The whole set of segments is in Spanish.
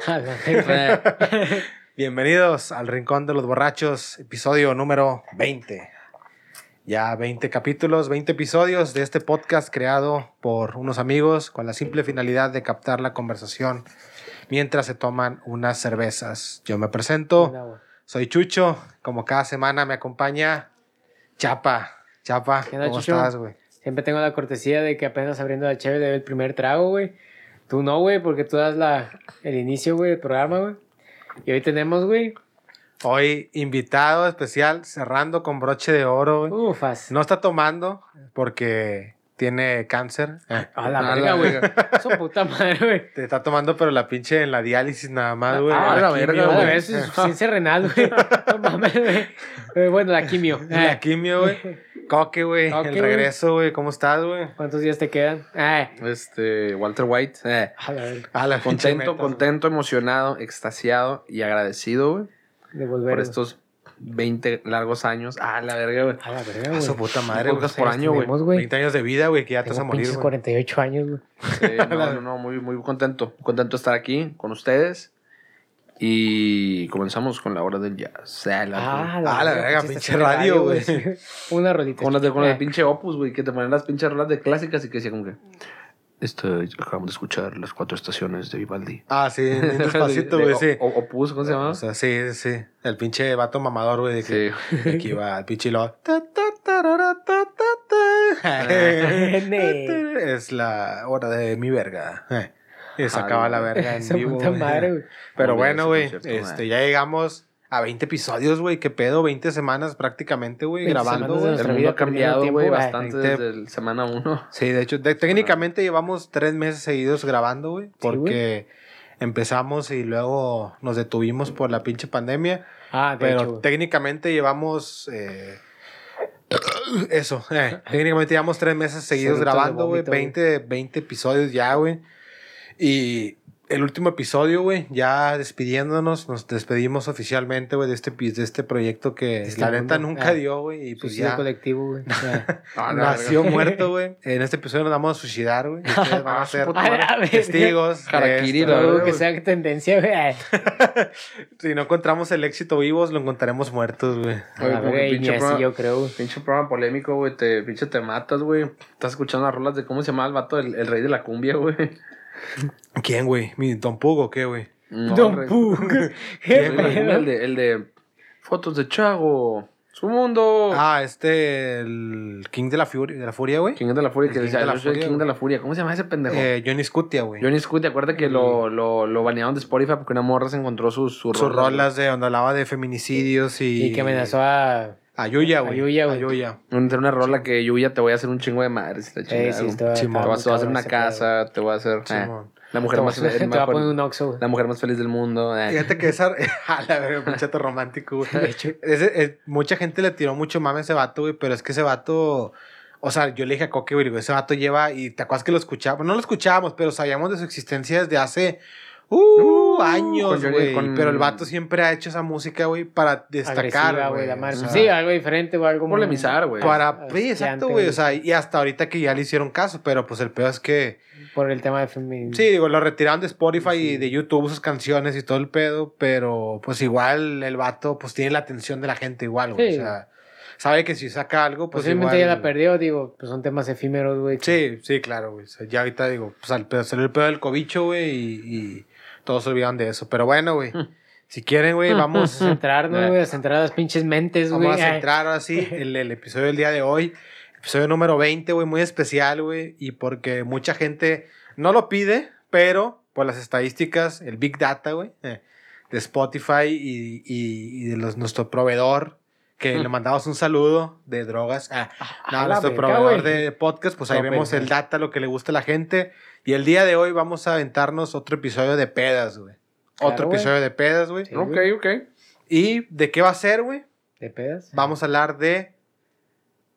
Bienvenidos al Rincón de los Borrachos, episodio número 20. Ya 20 capítulos, 20 episodios de este podcast creado por unos amigos con la simple finalidad de captar la conversación mientras se toman unas cervezas. Yo me presento, soy Chucho, como cada semana me acompaña Chapa. Chapa, ¿cómo estás, güey? Siempre tengo la cortesía de que apenas abriendo la chévere el primer trago, güey. Tú no, güey, porque tú das la, el inicio, güey, del programa, güey. Y hoy tenemos, güey. Hoy invitado especial, cerrando con broche de oro, güey. Ufas. No está tomando porque tiene cáncer. A la verga, güey. Su puta madre, güey. Te está tomando, pero la pinche en la diálisis nada más, güey. Ah, la, verga, güey. Es ciencia renal, güey. No mames, güey. Eh, Bueno, la quimio. La quimio, güey. Coque, güey. El regreso, güey. ¿Cómo estás, güey? ¿Cuántos días te quedan? Ah, Este, Walter White. eh, a la. Ah, pinche contento, meta, contento, emocionado, extasiado y agradecido, güey, De volver. por estos 20 largos años. Ah, la verga, güey. A la verga, güey. A su puta madre, güey. por año, güey. Tenemos, güey. 20 años de vida, güey, que ya te vas a morir, güey. 48 años, güey. Sí, no, no, no, muy, muy contento. Contento de estar aquí con ustedes. Y comenzamos con la hora del jazz. Ah, la- Ah, la verga, pinche radio, güey. Una rolita. con las de, con las de Eh, pinche Opus, güey, que te ponen las pinches rolas de clásicas y que decía como que... Esto, acabamos de escuchar las cuatro estaciones de Vivaldi. Ah, sí, despacito, De- güey, de sí. O- Opus, ¿cómo se llama? O sea, sí, sí. El pinche vato mamador, güey, de que Sí. de va el pinche ta. Es la hora de mi verga. Eh, Y sacaba la verga en vivo. puta güey. madre, güey. Pero bueno, güey, este, ya llegamos a 20 episodios, güey. ¿Qué pedo? 20 semanas prácticamente, güey, 20 grabando, güey. El mundo ha cambiado, güey, bastante desde el semana uno. Sí, de hecho, de- técnicamente llevamos tres meses seguidos grabando, güey, porque empezamos y luego nos detuvimos por la pinche pandemia. Ah, de Pero hecho, técnicamente llevamos eh, eso. eh, técnicamente llevamos tres meses seguidos grabando, güey. 20, 20 episodios ya, güey. Y el último episodio, güey, ya despidiéndonos, nos despedimos oficialmente, güey, de este, pi- de este proyecto que Este la neta nunca Ah. dio, güey. Y pues ya colectivo, güey. Ah, nació verga. muerto, güey. En este episodio nos vamos a suicidar, güey. Ustedes van a ser testigos. Harakiri, que sea tendencia, güey. Si no encontramos el éxito vivos, lo encontraremos muertos, güey. Pinche así programa- yo creo. Pinche programa polémico, güey. Te, pinche te matas, güey. Estás escuchando las rolas de cómo se llama el vato, el, el rey de la cumbia, güey. ¿Quién, güey? ¿Mi Don Pugo qué, güey? No, Don Pug. el rey ¿Qué de el de, fotos de Chago. Su mundo. Ah, este, el King de la Furia, de la Furia, güey. King de la Furia, que King decía, de la yo soy el Furia, King de la Furia. ¿Cómo se llama ese pendejo? Eh, Johnny Scutia, güey. Johnny Scoot, ¿te acuerdas que lo, lo, lo banearon de Spotify porque una morra se encontró sus, sus, Sus rolas de donde hablaba de feminicidios y... Y que amenazó a. A Yuya, güey. A Yuya, güey. A Yuya. Entre una rola que yo ya te voy a hacer un chingo de madres. Eh, chingada, sí, güey. estaba- Simón. te, vas, te voy a hacer una casa, te voy a hacer... eh, la mujer más, Te voy a- el te voy a mejor- poner un oxo, güey. la mujer más feliz del mundo. eh. Fíjate que esa... a la verga, pinche chato romántico, güey. De hecho. Ese- mucha gente le tiró mucho mame a ese vato, güey, pero es que ese vato... O sea, yo le dije a Coque, güey, ese vato lleva... Y te acuerdas que lo escuchábamos. No lo escuchábamos, pero sabíamos de su existencia desde hace... Uh, Uh, años, güey. con- Pero el vato siempre ha hecho esa música, güey, para destacar, güey. O sea, sí, algo diferente o algo. Polemizar, güey. Para, Ah, sí, exacto, güey. O sea, y hasta ahorita que ya le hicieron caso, pero pues el peor es que, Por el tema de feminismo. sí, digo, lo retiraron de Spotify y de YouTube sus canciones y todo el pedo, pero pues igual el vato, pues tiene la atención de la gente igual, güey. Sí. O sea, sabe que si saca algo, pues Posiblemente igual. ya la perdió, digo, pues son temas efímeros, güey. Sí, sí, claro, güey. O sea, ya ahorita digo, pues al pedo, salió el pedo del cobicho, güey, y, y todos se olvidaron de eso. Pero bueno, güey. Si quieren, güey, vamos. a centrarnos, güey, a centrar las pinches mentes, güey. Vamos a centrar ahora sí el, el episodio del día de hoy. Episodio número 20, güey, muy especial, güey. Y porque mucha gente no lo pide, pero por las estadísticas, el Big Data, güey, eh, de Spotify y, y- y de los, nuestro proveedor, que le mandamos un saludo de drogas. Ah, no, a nuestro verga, proveedor de podcast, pues ahí No, vemos el data, lo que le gusta a la gente. Y el día de hoy vamos a aventarnos otro episodio de pedas, güey. Claro, otro episodio de pedas, güey. Sí. Ok, ok. ¿Y de qué va a ser, güey? ¿De pedas? Vamos a hablar de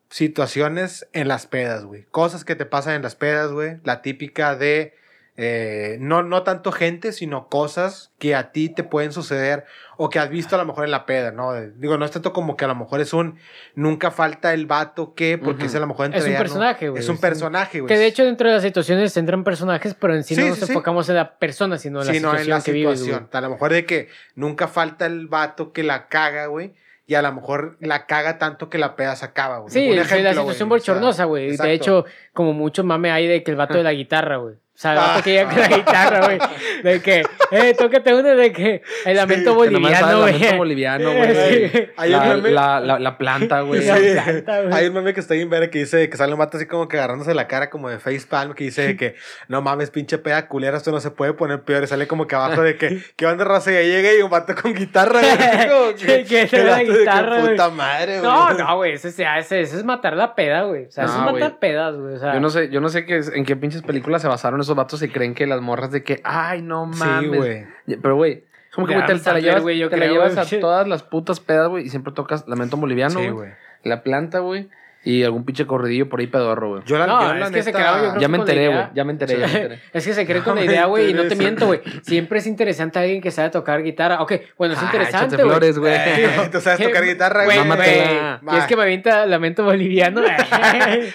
situaciones en las pedas, güey. Cosas que te pasan en las pedas, güey. La típica de eh, no, no tanto gente, sino cosas que a ti te pueden suceder o que has visto a lo mejor en la peda, ¿no? Digo, no es tanto como que a lo mejor es un nunca falta el vato que, porque es a lo mejor Es un entre ya, ¿no? personaje, güey. Es un Es un- personaje, güey. Que de hecho dentro de las situaciones tendrán personajes, pero en sí, Sí, no nos sí, enfocamos en la persona, sino en la situación en la que vives, güey. situación. a lo mejor de que nunca falta el vato que la caga, güey. Y a lo mejor la caga tanto que la peda se acaba, güey. Sí, Un sí, la ejemplo, situación güey, o sea, bochornosa, güey. de hecho, como mucho mame hay de que el vato de la guitarra, güey. O sea, el Ah. que llega con la guitarra, güey. De que, eh, tócate uno de que el lamento boliviano, el güey. lamento boliviano, güey. Sí. Hay un La, meme- la, la, la planta, güey. Hay un meme que está bien ver que dice que sale un vato así como que agarrándose la cara como de facepalm que dice que no mames, pinche peda culera, esto no se puede poner peor. Y sale como que abajo de que, ¿qué onda, raza? Y ahí llega y un vato con guitarra, güey. Que- que el la guitarra, güey. Puta madre, güey. No, no, güey. Ese, ese, ese es matar la peda, güey. O sea, eso No, es matar güey. pedas, güey. O sea, Yo no sé, yo no sé qué, en qué pinches películas se basaron esos vatos y creen que las morras de que, ay, no Sí, mames. güey. Pero, güey, como que güey, te, te la llevas, te la llevas a todas las putas pedas, güey, y siempre tocas Lamento Boliviano, güey. La planta, güey. Y algún pinche corridillo por ahí pedorro, güey. Yo la, No, yo la es que se quedaba, yo creo Ya me con la enteré, idea- güey. Ya me enteré, ya me enteré. Es que se cree con No la idea, güey, y no te miento, güey. Siempre es interesante alguien que sabe tocar guitarra. Ok, bueno, es Ah, interesante, güey. flores, güey. Eh, ¿Tú sabes tocar guitarra, güey? Y es que me avienta lamento boliviano.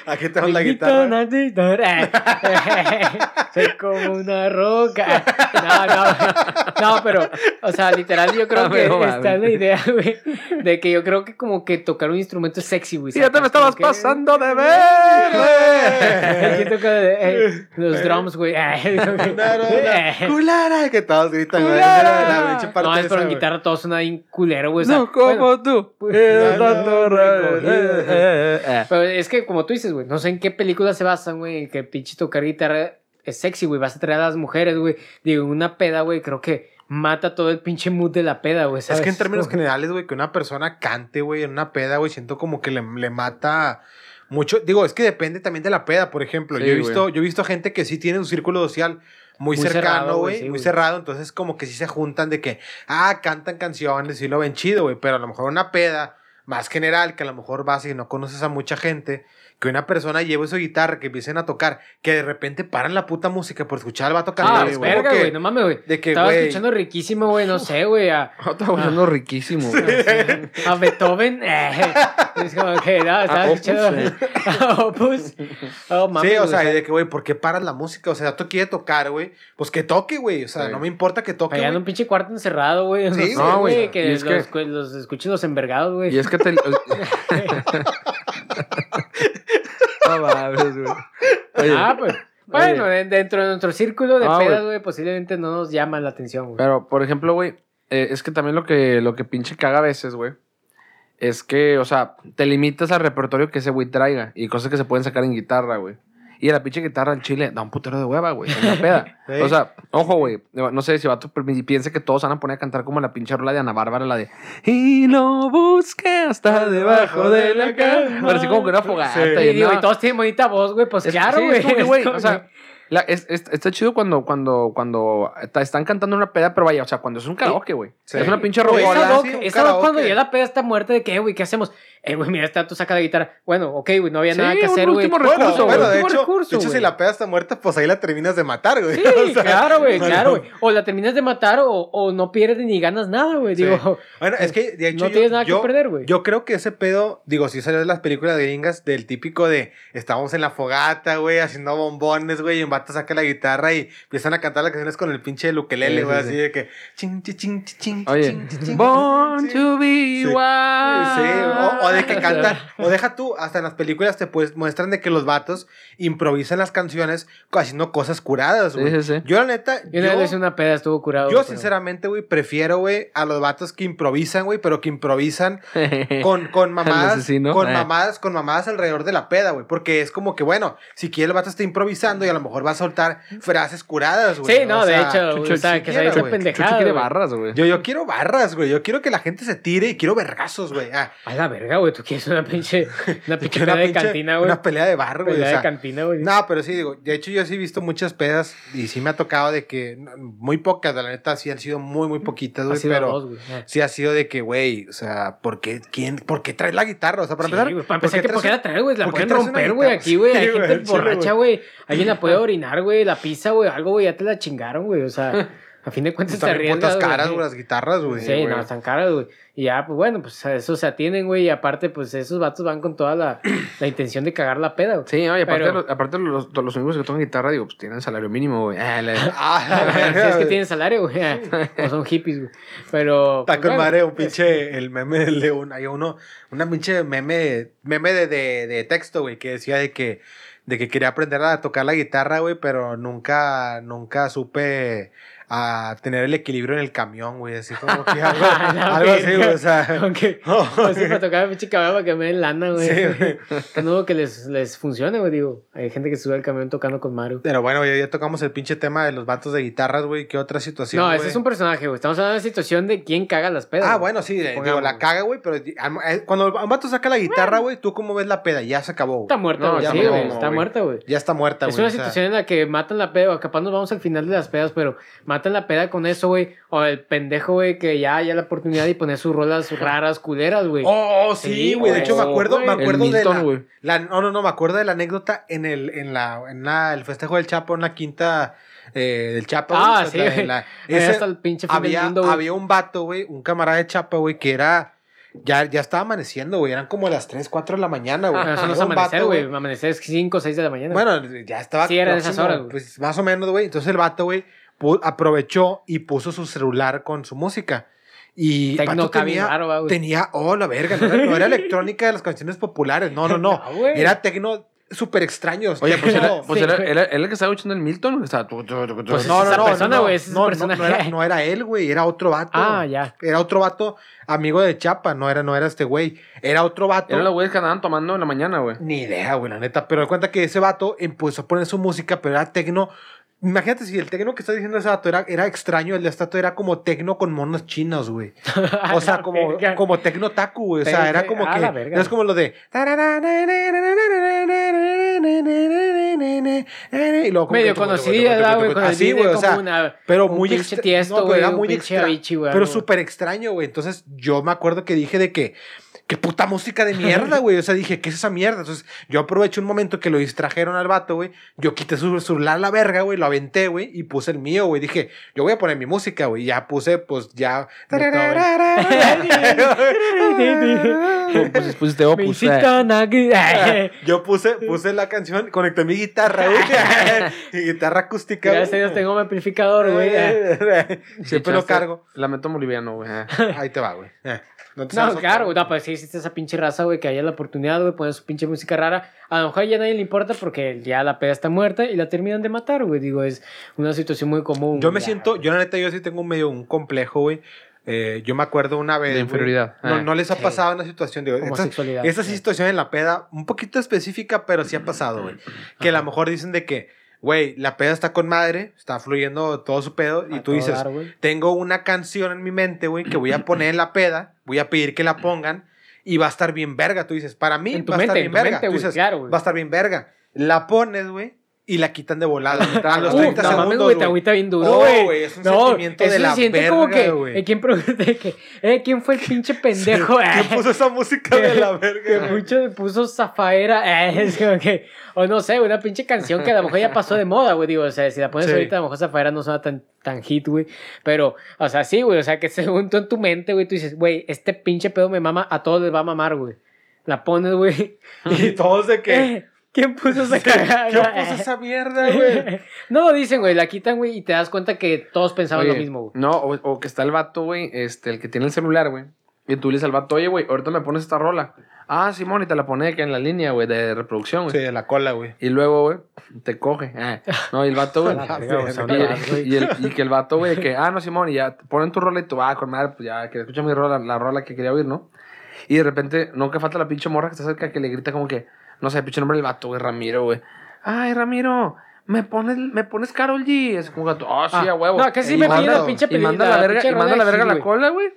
Aquí tenemos la guitarra. guitarra. Soy como una roca. No, no. No, pero, o sea, literal, yo creo No, que está la idea, güey, de que yo creo que como que tocar un instrumento es sexy, güey. Y ya te me ¿sacas? Pasando de El que ver. toca eh, los drums, güey. Eh, como que- todos gritan, güey. No, es pero en guitarra todo suena bien culero, güey. No como tú. pues, Eh, eh, eh, eh. Pero es que, como tú dices, güey, no sé en qué película se basan, güey, que pinche tocar guitarra es sexy, güey. Vas a traer a las mujeres, güey. Digo, una peda, güey, creo que mata todo el pinche mood de la peda, güey. Es que en términos generales, güey, que una persona cante, güey, en una peda, güey, siento como que le, le mata mucho. Digo, es que depende también de la peda, por ejemplo. Sí, yo, he visto, yo he visto gente que sí tiene un círculo social muy, cercano, güey, sí, muy cerrado. Entonces, como que sí se juntan de que, ah, cantan canciones y lo ven chido, güey, pero a lo mejor una peda más general, que a lo mejor vas y no conoces a mucha gente, que una persona lleve su guitarra, que empiecen a tocar, que de repente paran la puta música por escuchar al vato cantar. Ah, es verga, güey, no mames, güey. de que, Estaba güey. escuchando riquísimo, güey, no sé, güey, a, Estaba hablando riquísimo, güey. a Beethoven. eh, es como que, no, estaba A escuchando a Opus. Oh, mames, sí, o güey, sea, de que, güey, ¿por qué paras la música? O sea, tú quiere tocar, güey. Pues que toque, güey. O sea, Sí. no me importa que toque. Allá en un pinche cuarto encerrado, güey. No, Sí, sé, no, güey. güey. Que, Y es los, que- los escuchen los envergados, güey. Y es que te. No mames, güey. Oye, Ah, pues. Bueno, de- dentro de nuestro círculo de Ah, pedas, güey. güey, posiblemente no nos llama la atención, güey. Pero, por ejemplo, güey, eh, es que también lo que, lo que pinche caga a veces, güey, es que, o sea, te limitas al repertorio que ese güey traiga y cosas que se pueden sacar en guitarra, güey. Y la pinche guitarra al chile da un putero de hueva, güey, en la peda. Sí. O sea, ojo, güey, no sé si vato pi- piensa que todos van a poner a cantar como la pinche rola de Ana Bárbara, la de Y lo busqué hasta debajo de la cama. Pero así como que una fogata. Sí. y y digo, no. y todos tienen bonita voz, güey, pues Es- claro, güey. Es o sea, la- es- es- está chido cuando, cuando, cuando ta- están cantando una peda, pero vaya, o sea, cuando es un karaoke, güey. Sí. Es una pinche Pero Esa rocola. doc- sí, un esa doc cuando ya la peda está muerta de que, güey, ¿qué hacemos? Eh, güey, mira, está tú saca la guitarra. Bueno, ok, güey, no había Sí, nada que hacer, güey. último Bueno, recurso, bueno, de Último hecho, recurso, de hecho si la peda está muerta, pues ahí la terminas de matar, güey. Sí, O sea, claro, güey, bueno. claro, güey. O la terminas de matar o, o no pierdes ni ganas nada, güey. Sí. Bueno, es que de hecho. no yo- tienes nada yo, que perder, güey. Yo creo que ese pedo, digo, si salió de las películas gringas, del típico de estábamos en la fogata, güey, haciendo bombones, güey, y un vato saca la guitarra y empiezan a cantar las canciones con el pinche lukelele, Sí, güey, sí, así sí. de que. Ching, ching, ching, ching, Oye, ching, ching, ching, born to be wild. Sí, o de que cantan, o deja tú, hasta en las películas te pues, muestran de que los vatos improvisan las canciones haciendo cosas curadas, güey. Sí, sí, sí. Yo, la neta, Y una yo, vez una peda estuvo curado. yo pero- sinceramente, güey, prefiero, güey, a los vatos que improvisan, güey, pero que improvisan con, con mamadas, asesino. con Eh. mamadas, con mamadas alrededor de la peda, güey. Porque es como que, bueno, si quiere el vato está improvisando y a lo mejor va a soltar frases curadas, güey. Sí, no, O de sea, hecho, Chucho, sea, si que se quiera, pendejada. quiere barras, güey. Yo, yo quiero barras, güey. Yo quiero que la gente se tire y quiero vergazos, güey. Ah, A la verga, güey. Tú quieres una pinche, una pinche pelea de pinche- cantina, güey. Una pelea de bar, güey. Pelea o sea, de cantina, güey. No, pero sí, digo, de hecho yo sí he visto muchas pedas y sí me ha tocado de que, muy pocas, la neta, sí han sido muy, muy poquitas, güey, pero dos, güey. Ah. sí ha sido de que, güey, o sea, ¿por qué, quién, ¿por qué traes la guitarra? O sea, para Sí, empezar, güey, para empezar, ¿por qué la traes, güey? La pueden romper, güey. Aquí, güey, Sí, hay güey, gente borracha, güey. Alguien la puede orinar, güey. La pisa, güey. Algo, güey, ya te la chingaron, güey. O sea, a fin de cuentas te Están bien putas caras, güey. las guitarras, güey. Sí, no, están caras, güey. Y ya, pues bueno, pues a eso se atienen, güey. Y aparte, pues esos vatos van con toda la, la intención de cagar la peda, güey. Sí, oye, aparte, Pero- los, aparte los, los amigos que tocan guitarra, digo, pues tienen salario mínimo, güey. Ah, la- Ah, Si es que tienen salario, güey. O son hippies, güey. Pero. Está pues, con madre un pinche, el meme del león. Hay uno, una pinche meme, meme de, de, de texto, güey, que decía de que, de que quería aprender a tocar la guitarra, güey, pero nunca, nunca supe a tener el equilibrio en el camión, güey, así como que algo, La algo así, güey, o sea. Aunque. no, Así para tocar pinche caballo para que me den lana, güey. Sí, güey. Que no que les, les funcione, güey. Digo, hay gente que sube al camión tocando con Mario. Pero bueno, güey, ya tocamos el pinche tema de los vatos de guitarras, güey, ¿qué otra situación, no, güey? ese es un personaje, güey. Estamos hablando de la situación de quién caga las pedas. Ah, bueno, sí, digo, la caga, güey, pero eh, cuando un vato saca la guitarra, güey, ¿tú cómo ves la peda? Ya se acabó, güey. Está muerta, No, güey. ya sí, güey. Está muerta, güey. Ya está muerta, güey. Es una situación en la que matan la peda, o capaz nos vamos al final de las pedas, pero matan la peda con eso, güey. O el pendejo, güey, que ya haya la oportunidad de poner sus rolas raras, culeras, güey. Oh, sí, Sí, güey. de hecho, me acuerdo, me acuerdo de la, No, no, no, me acuerdo de la anécdota en el, en la, en la, el festejo del Chapo, en la quinta eh, del Chapo. Ah, sí, güey. hasta el pinche fin del había, mundo, había un vato, güey, un camarada de Chapa, güey, que era. Ya, ya estaba amaneciendo, güey. Eran como las 3, 4 de la mañana, güey. Eso no es amanecer, güey. Amanecer es 5 o 6 de la mañana. Bueno, ya estaba. Sí, eran esas horas, güey. Pues más o menos, güey. Entonces el vato, güey, aprovechó y puso su celular con su música. Y Tecno tenía, tenía, oh, la verga, no era, no era electrónica de las canciones populares, no, no, no. Era tecno súper extraño. Oye, pues, era, pues Sí, era, era- el que estaba escuchando el Milton, que estaba... Pues no, esa no, no, persona, no, era, no era él, güey, era otro vato. Ah, ya. Era otro vato amigo de Chapa, no era, no era este güey. Era otro vato. Eran los güeyes que andaban tomando en la mañana, güey. Ni idea, güey, la neta. Pero de cuenta que ese vato empezó a poner su música, pero era tecno. Imagínate si el tecno que está diciendo ese vato era, era extraño, el de esta era como tecno con monos chinos, güey. O sea, como, como tecno taku, güey. O sea, era como a que. verga. Es como lo de. Y luego como Medio conocida, ¿verdad, güey, con el Así, video güey, o como sea. una- Pero muy pinche extra- tiesto, no, pero güey, era muy pinche extra- Avicii, güey, Pero súper extraño, güey. Entonces yo me acuerdo que dije de que. Qué puta música de mierda, güey. O sea, dije, ¿qué es esa mierda? Entonces, yo aproveché un momento que lo distrajeron al vato, güey. Yo quité su celular a la verga, güey. Lo aventé, güey. Y puse el mío, güey. Dije, yo voy a poner mi música, güey. Ya puse, pues, ya. Pues pusiste Opus. eh. Visita Nagi. Yo puse, puse la canción, conecté mi guitarra, güey. mi guitarra acústica, güey. Gracias a Dios tengo mi amplificador, güey. Siempre lo cargo. Lamento boliviano, güey. eh. Ahí te va, güey. ¿No te sabes No, claro, güey. No, pues sí existe esa pinche raza, güey, que haya la oportunidad, güey, poner su pinche música rara. A lo mejor ya a nadie le importa porque ya la peda está muerta y la terminan de matar, güey. Digo, es una situación muy común. Yo me Ya, siento, güey. yo la neta, yo sí tengo un medio un complejo, güey. Eh, yo me acuerdo una vez. De inferioridad. No, Ah. no les ha Sí. pasado una situación, digo, esta, Homosexualidad. esta situación en la peda, un poquito específica, pero sí ha pasado, güey. Que a lo mejor dicen de que, güey, la peda está con madre, está fluyendo todo su pedo, y tú dices, dar, tengo una canción en mi mente, güey, que voy a poner en la peda, voy a pedir que la pongan, y va a estar bien verga. Tú dices, para mí va a estar bien verga. Tú dices, va a estar bien verga. La pones, güey, y la quitan de volada. A los Uf, 30 no mames, segundos, te agüita bien duro, güey. es un no, sentimiento de la se siente como verga, que, eh, ¿quién, que, eh, ¿quién fue el pinche pendejo? ¿Quién Eh, puso esa música de la que verga? mucho puso Zafaera, eh, es como que, o no sé, una pinche canción que a lo mejor ya pasó de moda, güey, digo, o sea, si la pones Sí. ahorita, a lo mejor Zafaera no suena tan, tan hit, güey, pero, o sea, sí, güey, o sea, que según tú en tu mente, güey, tú dices, güey, este pinche pedo me mama, a todos les va a mamar, güey, la pones, güey, Y todos de que. ¿Quién puso esa cagada? ¿Quién puso esa mierda, güey? No lo dicen, güey, la quitan, güey, y te das cuenta que todos pensaban Oye, lo mismo, güey. No, o, o que está el vato, güey, este, el que tiene el celular, güey. Y tú le dices al vato, oye, güey, ahorita me pones esta rola. Ah, Simón, y te la pone aquí en la línea, güey, de reproducción, güey. Sí, de la cola, güey. Y luego, güey, te coge. Ah, no, y el vato, güey. Y, el- y que el vato, güey, que, ah, no, Simón, y ya ponen tu rola y tú, ah, con madre, pues ya, que escucha mi rola, la rola que quería oír, ¿no? Y de repente, nunca falta la pinche morra que está cerca que le grita como que, no sé, pinche nombre del vato, güey, Ramiro, güey. Ay, Ramiro, me pones, me pones Carol G. Es como que, ah, sí, Ah, a huevo. no, que sí Y me manda- pide la pinche Y manda la verga, y manda la verga la cola, güey.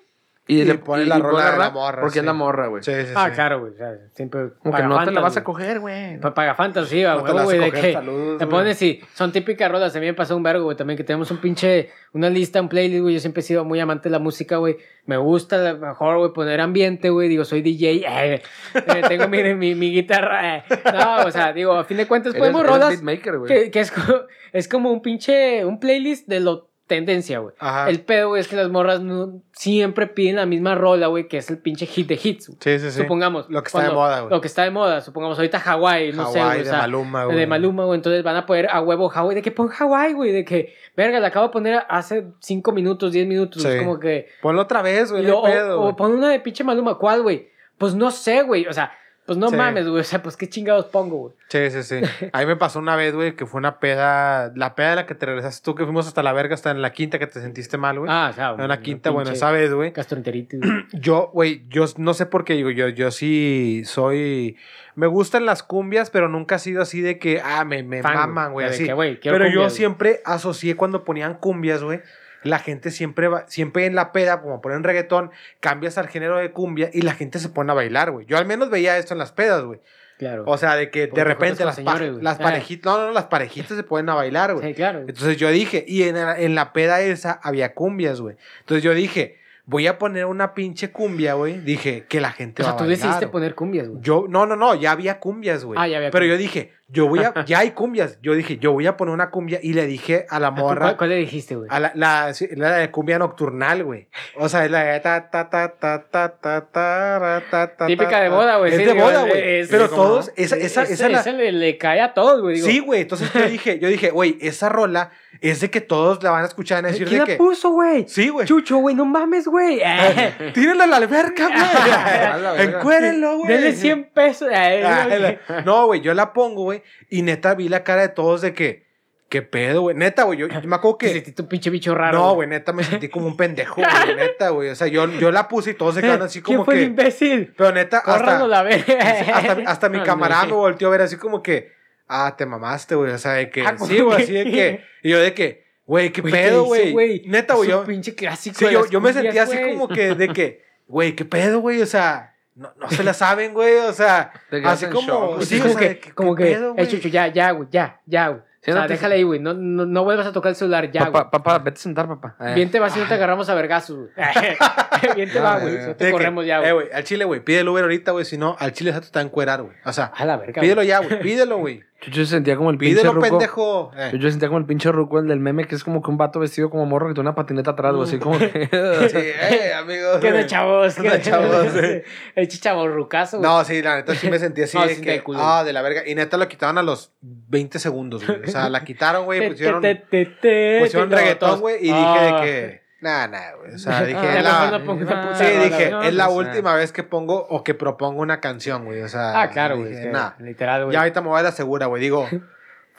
Y le pone la rola de la morra, Porque sí. es la morra, güey. Sí, sí, Ah, claro, güey. o sea, siempre. Como que no te la vas a coger, güey. Pa- Paga fantasía, No te güey, la vas a güey, de que te pones y son típicas rolas. A mí me pasó un vergo, güey, también que tenemos un pinche, una lista, un playlist, güey. Yo siempre he sido muy amante de la música, güey. Me gusta, mejor, güey, poner ambiente, güey. Digo, soy DJ, eh, eh, tengo mi, mi, mi guitarra. eh. No, o sea, digo, a fin de cuentas podemos rolas beatmaker, que, que es, como, es como un pinche, un playlist de lo tendencia, güey. Ajá. El pedo, güey, es que las morras no siempre piden la misma rola, güey, que es el pinche hit de hits. güey. Sí, sí, sí. Supongamos. Lo que está de moda, güey. Lo que está de moda. Supongamos ahorita Hawái, no sé, o de sea, Maluma, güey. De Maluma, güey. Entonces van a poner a huevo Hawái. De que pon Hawái, güey. De que, verga, la acabo de poner hace 5 minutos, 10 minutos. Sí. Es como que. Ponlo otra vez, güey. hay pedo, o, o pon una de pinche Maluma. ¿Cuál, güey? Pues no sé, güey. O sea, pues no Sí. mames, güey. O sea, pues qué chingados pongo, güey. Sí, sí, sí. A mí me pasó una vez, güey, que fue una peda. La peda de la que te regresaste tú, que fuimos hasta la verga, hasta en la quinta que te sentiste mal, güey. Ah, o sea. en la quinta, bueno, esa vez, güey. Gastroenteritis, güey. Yo, güey, yo no sé por qué digo, yo, yo sí soy. Me gustan las cumbias, pero nunca ha sido así de que, ah, me, me Fan, maman, güey, así. que, Pero yo cumbias, siempre asocié cuando ponían cumbias, güey. La gente siempre va, siempre en la peda, como ponen reggaetón, cambias al género de cumbia y la gente se pone a bailar, güey. Yo al menos veía esto en las pedas, güey. Claro. O sea, de que Porque de te repente las, pa- las Ah. parejitas, no, no, las parejitas se ponen a bailar, güey. sí, claro. güey. Entonces yo dije, y en la, en la peda esa había cumbias, güey. Entonces yo dije, voy a poner una pinche cumbia, güey. Dije, que la gente O va sea, a tú bailar. decidiste güey. poner cumbias, güey. Yo, no, no, no, ya había cumbias, güey. Ah, ya había Pero yo dije, yo voy a, ya hay cumbias. Yo dije, yo voy a poner una cumbia y le dije a la ¿A tú morra, ¿Cuál, cuál le dijiste, güey? a la, la, la de cumbia nocturnal, güey. O sea, es la de ta, ta, ta, ta, ta, ta, ta, ta, ta, Típica de ta. boda, güey. Es sí, de es- güey. Pero ¿cómo todos, esa, esa, Ese- esa, la- ese le, le cae a todos, güey. Sí, güey. Entonces yo dije, yo dije, güey, esa rola es de que todos la van a escuchar y decir ¿Quién de la que. puso, güey? Sí, güey. Chucho, güey, no mames, güey. Tírenlo a la alberca, la güey. Encuérenlo, güey. Denle 100 pesos. Ah, la- No, güey, yo la pongo, güey. Y neta vi la cara de todos de que, ¿qué pedo, güey? Neta, güey, yo, yo me acuerdo Te que. sentiste un pinche bicho raro. No, güey, neta me sentí como un pendejo, güey, neta, güey. O sea, yo, yo la puse y todos se quedaron así ¿Quién como fue el que. imbécil? Pero neta, hasta, la hasta, hasta mi No, camarada me güey. volteó a ver así como que, ah, te mamaste, güey. O sea, de que, Ah, ¿cómo sí, güey, así de que. Y yo de que, güey, qué Güey, ¿qué pedo, güey. Neta, güey, yo. pinche clásico. Sí, yo, yo me sentía así como que, de que, güey, qué pedo, güey. O sea, no, no se la saben, güey. O sea, así como. shock, güey. Sí, como o sea, que, ¿qué- como qué que, pedo, güey? Chucho, ya, ya, güey, ya, ya, güey. Sí, o sea, no te- déjale ahí, güey. No, no, no vuelvas a tocar el celular, ya, güey. Papá, papá, vete a sentar, papá. Eh. Bien te va si no te agarramos a vergazos, güey. Bien te va, güey. no te que, corremos ya, Eh, güey. güey, al chile, güey, pide el Uber ahorita, güey. Si no, al chile se te está a encuerar, güey. O sea, A la verga. pídelo güey. ya, güey. Pídelo, güey. Chucho se sentía como el pinche Pídelo, ruco. pendejo. Eh. Yo sentía como el pinche ruco, el del meme, que es como que un vato vestido como morro que tiene una patineta atrás, güey. Así como que... Sí, eh, amigos. ¿Qué de güey. chavos? ¿Qué de chavos, eh? El chichaborrucazo, güey. No, sí, la neta sí me sentí así No, de que, ah, de la verga. Y neta lo quitaron a los 20 segundos, güey. O sea, la quitaron, güey, pusieron, te- te- te- pusieron reggaetón, güey, y dije de que, nah, nah, güey. O sea, dije, Ya es la, no puta sí, dije, güey. es la sea. última vez que pongo o que propongo una canción, güey. O sea, Ah, claro, güey. dije, nah. Literal, güey. Ya ahorita me voy a la segura, güey. Digo,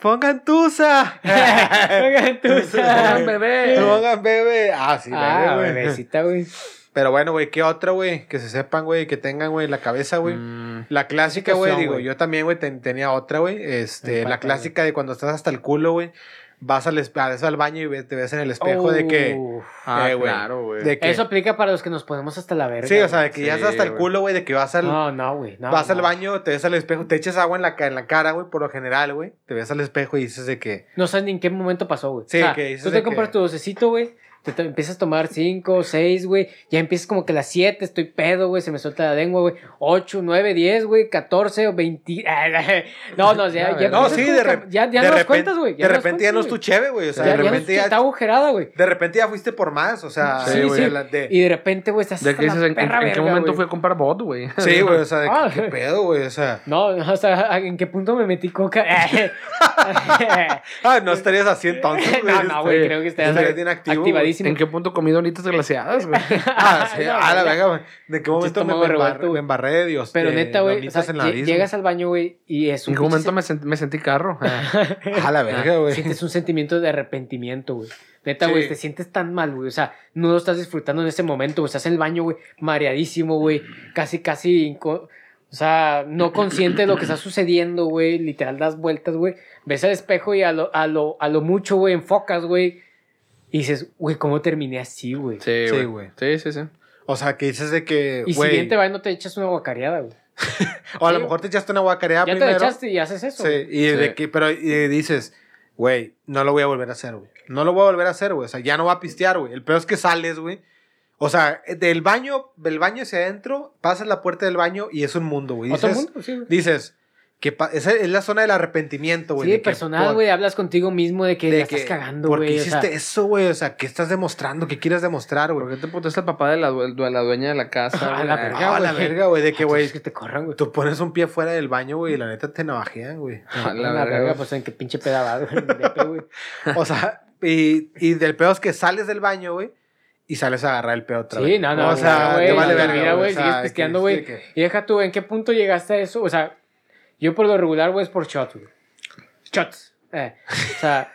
pongan tusa. Oigan, tú, Pongan bebé. pongan bebé. Ah, sí, Ah, bebé, güey. bebecita, güey. Pero bueno, güey, ¿qué otra, güey? Que se sepan, güey, que tengan, güey, la cabeza, güey. Mm, La clásica, güey, digo, güey. yo también, güey, ten- tenía otra, güey. Este, la clásica de cuando estás hasta el culo, güey. Vas al, espe- vas al baño y ves- te ves en el espejo de que. Ah, eh, güey, claro, güey. de que Eso aplica para los que nos ponemos hasta la verga. sí, o sea, de que ya estás hasta el culo, güey, de que vas al. No, no, güey. no, vas al baño, te ves al espejo, te echas agua en la, ca- en la cara, güey, por lo general, güey. Te ves al espejo y dices de que. No sabes ni en qué momento pasó, güey. Sí, o sea, que dices tú te compras que- tu docecito, güey. Te, te empiezas a tomar 5, 6, güey. Ya empiezas como que las 7, estoy pedo, güey. Se me suelta la lengua, güey. 8, 9, 10, güey. 14 o 20. No, no, ya, ya No, sí, de, que- rep- Ya, ya de no repente, cuentas, güey. De no repente ya no es tu cheve, güey. O sea, de no repente es- ya. está agujerada, güey. De repente ya fuiste por más, o sea. Sí, güey, sí. la- de- Y de repente, güey, estás ¿De la dices? ¿En, en- qué momento güey. fui a comprar bot, güey? Sí, güey, o sea, de Ah. que, qué pedo, güey, o sea. No, o sea, ¿en qué punto me metí coca? Ah, no estarías así entonces, güey. no, no, güey, creo que estás Estarías bien ¿En qué punto comí donitas glaseadas, güey? Ah, sí, No, ah, la ya. verga, güey. ¿De qué momento me, embarré, me Dios? Pero de neta, güey, o sea, la llegas al baño, güey, y es un ¿En qué momento me, sent- me sentí carro? Ah. A la verga, güey. Sientes un sentimiento de arrepentimiento, güey. Neta, Sí. güey, te sientes tan mal, güey. O sea, no lo estás disfrutando en ese momento, güey. Estás en el baño, güey, mareadísimo, güey. Casi, casi. O sea, no consciente de lo que está sucediendo, güey. Literal, das vueltas, güey. Ves al espejo y a lo, a lo, a lo mucho, güey, enfocas, güey. Y dices, güey, ¿cómo terminé así, güey? Sí, Sí, güey. Sí, sí, sí. O sea, que dices de que, Y si güey, bien te va y no te echas una guacareada, güey. o a lo mejor te echaste una guacareada Ya te primero. la echaste y haces eso. Sí, güey. y de que, pero y dices, güey, no lo voy a volver a hacer, güey. No lo voy a volver a hacer, güey. O sea, ya no va a pistear, güey. El peor es que sales, güey. O sea, del baño, del baño hacia adentro, pasas la puerta del baño y es un mundo, güey. Otro Dices, mundo, sí, güey. dices que esa es la zona del arrepentimiento, güey. Sí, personal, por- güey. Hablas contigo mismo de que de la que, estás cagando, ¿Por qué güey. o sea, hiciste eso, güey? O sea, ¿qué estás demostrando? ¿Qué quieres demostrar, ¿Por güey? qué te putaste al papá de la, due- de la dueña de la casa? A güey? la Ah, verga, Ah, la güey. verga, güey. De que, güey, Es que te corran, güey. tú pones un pie fuera del baño, güey, y la neta te navajean, güey. a La, la verga, pues en qué pinche pedaba, güey. Güey. O sea, y, y del peor es que sales del baño, güey, y sales a agarrar el pedo otra vez. Sí, no, no, O sea, güey, te vale verga, mira, güey, o sea, sigues pisteando, güey. que- Y deja tú, ¿en qué punto llegaste a eso? O sea, yo por lo regular, güey, es por shots, güey. Shots. Eh, o sea,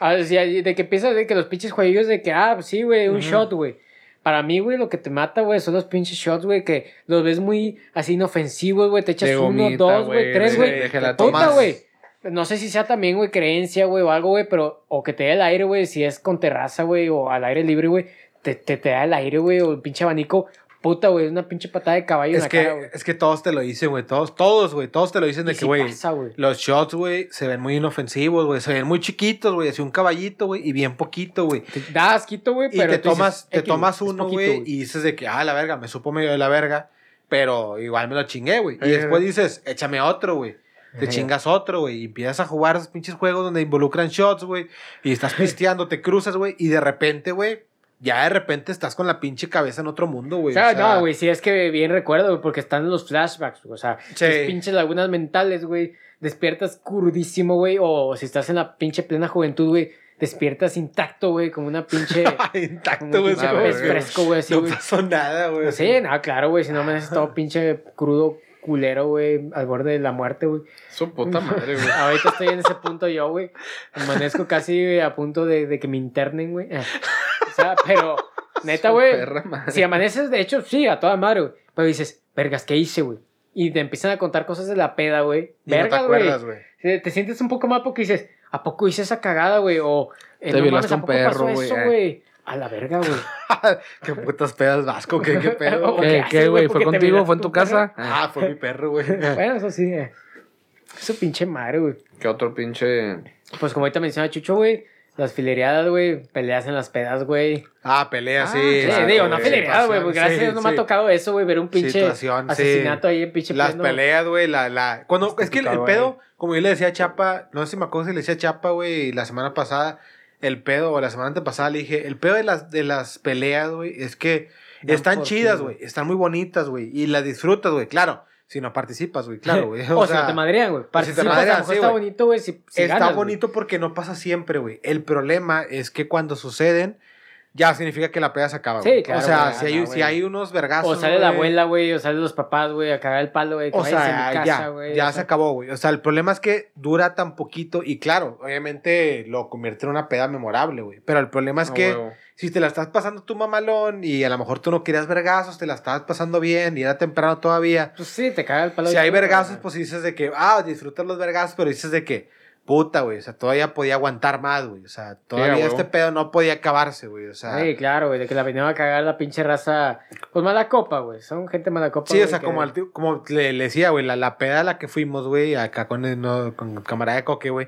de que piensas de que los pinches jueguillos de que, ah, sí, güey, un shot, güey. Para mí, güey, lo que te mata, güey, son los pinches shots, güey, que los ves muy así inofensivos, güey. Te echas uno, dos, güey, tres, güey. Puta, güey. No sé si sea también, güey, creencia, güey, o algo, güey, pero, o que te dé el aire, güey, si es con terraza, güey, o al aire libre, güey, te, te, te da el aire, güey, o el pinche abanico. Puta, güey, es una pinche patada de caballo en Es la que, cara, güey. es que todos te lo dicen, güey. Todos, todos, güey. Todos te lo dicen de Y que, güey. los shots, güey, se ven muy inofensivos, güey. Se ven muy chiquitos, güey. Así un caballito, güey. Y bien poquito, güey. Te da asquito, güey, Y pero te tú dices, tomas, te "X, tomas uno, güey. Y dices de que, ah, la verga, me supo medio de la verga. Pero igual me lo chingué, güey. Y Eh. después dices, échame otro, güey. Te Ajá. chingas otro, güey. Y empiezas a jugar esos pinches juegos donde involucran shots, güey. Y estás pisteando, te cruzas, güey. Y de repente, güey, ya de repente estás con la pinche cabeza en otro mundo, güey. O sea, O sea, no, güey, sí es que bien recuerdo, güey, porque están los flashbacks, güey, o sea, Sí. pinches lagunas mentales, güey, despiertas crudísimo, güey, o si estás en la pinche plena juventud, güey, despiertas intacto, güey, como una pinche... Intacto, güey. pez fresco, güey, así, No pasó nada, güey. Sí, no, claro, güey, si no me haces todo pinche crudo, culero, güey, al borde de la muerte, güey. Su puta madre, güey. Ahorita estoy en ese punto yo, güey. Amanezco casi a punto de, de que me internen, güey. Eh. O sea, pero, neta, güey. Si amaneces, de hecho, sí, a toda madre, güey. Pero dices, vergas, ¿qué hice, güey? Y te empiezan a contar cosas de la peda, güey. No Vergas, güey. acuerdas, güey. Te, te sientes un poco mal porque dices, ¿a poco hice esa cagada, güey? O, eh, Te no violaste mames, ¿a un poco perro, pasó güey, eso, güey? A la verga, güey. Qué putas pedas vasco, qué, qué pedo. ¿O güey. qué ¿Qué, güey? ¿Fue contigo? ¿Fue en tu casa? Ah, fue mi perro, güey. Bueno, eso sí, eh. Eso pinche madre, güey. ¿Qué otro pinche...? Pues como ahorita menciona Chucho, güey. Las filereadas, güey. Peleas en las pedas, güey. Ah, pelea, Ah, sí. Sí, claro, digo, no güey. filereadas, güey. Porque gracias a Dios no me ha tocado eso, güey. Ver un pinche Situación, sí. asesinato ahí en pinche Las pleno- peleas, güey, la, la... Cuando, es que el, el pedo, güey. como yo le decía a Chapa, no sé si me acuerdo si le decía a Chapa, güey, la semana pasada, el pedo, o la semana antepasada le dije, el pedo de las, de las peleas, güey, es que Dan están chidas, güey, están muy bonitas, güey, y las disfrutas, güey, claro, si no participas, güey, claro, güey. o, o si sea, no te madrean, güey. si te Participas, madrean, sí, está bonito, güey. Si, si Está ganas, bonito porque no pasa siempre, güey. El problema es que cuando suceden, ya significa que la peda se acaba, Sí, güey. claro, O sea, güey, si, hay, no, si hay unos vergazos. O sale la abuela, güey. O salen los papás, güey. A cagar el palo, güey. O sea, casa, ya, güey. ya o se acabó, güey. O sea, el problema es que dura tan poquito y claro, obviamente lo convierte en una peda memorable, güey. Pero el problema es que si te la estás pasando tú mamalón y a lo mejor tú no querías vergazos, te la estabas pasando bien y era temprano todavía. Pues sí, te caga el palo. Si hay vergazos, pues dices de que, ah, disfrutas los vergazos, pero dices de que, puta, güey, o sea, todavía podía aguantar más, güey. O sea, todavía este pedo no podía acabarse, güey. O sea, Sí, claro, güey. De que la venían a cagar la pinche raza. Pues mala copa, güey. Son gente mala copa. Sí, o sea, que- como, al tío- como le, le decía, güey, la, la peda a la que fuimos, güey, acá con el, no, con el camarada de Coque, güey,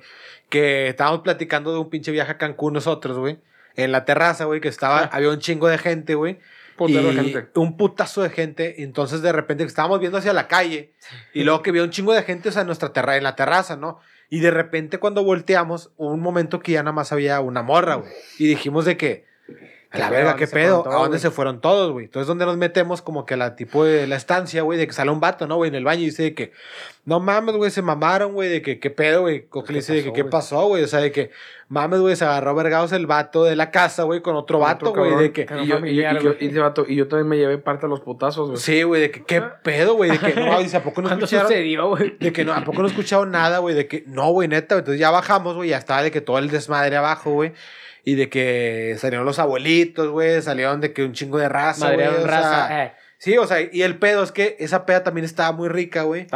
que estábamos platicando de un pinche viaje a Cancún nosotros, güey, en la terraza, güey, que estaba, Ah. había un chingo de gente, güey. Y gente. Un putazo de gente. Entonces, de repente, estábamos viendo hacia la calle. Y luego que había un chingo de gente, o sea, en, nuestra terra en la terraza, ¿no? Y de repente, cuando volteamos, hubo un momento que ya nada más había una morra, güey. Y dijimos de que, a la ¿Qué verga, qué ¿Dónde pedo, ¿a dónde se fueron todos, güey? Entonces, donde nos metemos, como que la tipo de la estancia, güey, de que sale un vato, ¿no, güey? En el baño y dice de que, no mames, güey, se mamaron, güey, de que, qué pedo, güey. Coque le ¿Qué dice de que, ¿qué pasó, güey? O sea, de que, mames, güey, se agarró vergados el vato de la casa, güey, con otro Con vato, güey, de que, Y yo, y, yo, familiar, y, yo, güey. y ese vato- y yo también me llevé parte de los putazos, güey. Sí, güey, de que qué pedo, güey, de que no, dice, ¿a poco no ¿Cuándo escucharon? sucedió, güey? De que no, ¿a poco no escucharon nada, güey? De que, no, güey, neta, entonces ya bajamos, güey, ya estaba de que todo el desmadre abajo, güey. Y de que salieron los abuelitos, güey, salieron de que un chingo de raza, güey. Raza. sea, eh. Sí, o sea, y el pedo es que esa peda también estaba muy rica, güey.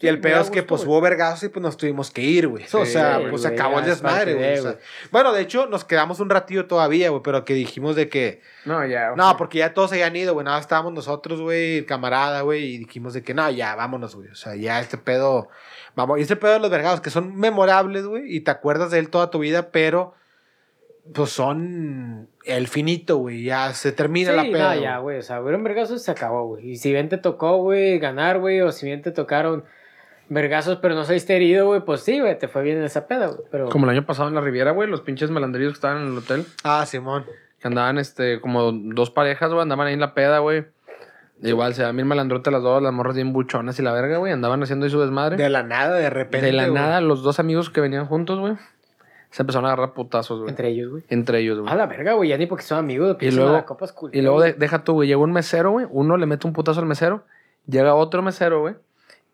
Y el pedo es que gusto, pues hubo vergazos y pues nos tuvimos que ir, güey. o sea, pues se güey, acabó el desmadre, parte güey. de, o sea. güey. Bueno, de hecho, nos quedamos un ratillo todavía, güey, pero que dijimos de que. No, ya. No, porque ya todos se habían ido, güey. Nada, estábamos nosotros, güey, el camarada, güey, y dijimos de que no, ya, vámonos, güey. O sea, ya este pedo. Vamos, y este pedo de los vergados que son memorables, güey, y te acuerdas de él toda tu vida, pero. Pues son el finito, güey. Ya se termina Sí, la peda. no, ya, güey. O sea, güey, un vergazo se acabó, güey. Y si bien te tocó, güey, ganar, güey, o si bien te tocaron vergazos, pero no saliste herido, güey, pues sí, güey, te fue bien esa peda, güey. Pero. Como el año pasado en la Riviera, güey, los pinches malandrillos que estaban en el hotel. Ah, Simón. Que andaban, este, como dos parejas, güey, andaban ahí en la peda, güey. Igual, se dan bien malandrote las dos, las morras bien buchonas y la verga, güey. Andaban haciendo ahí su desmadre. De la nada, de repente. De la güey. nada, los dos amigos que venían juntos, güey, se empezaron a agarrar putazos, güey. Entre ellos, güey. Entre ellos, güey. A la verga, güey, ya ni porque son amigos. Y luego, copas y luego de- deja tú, güey. Llegó un mesero, güey. Uno le mete un putazo al mesero. Llega otro mesero, güey.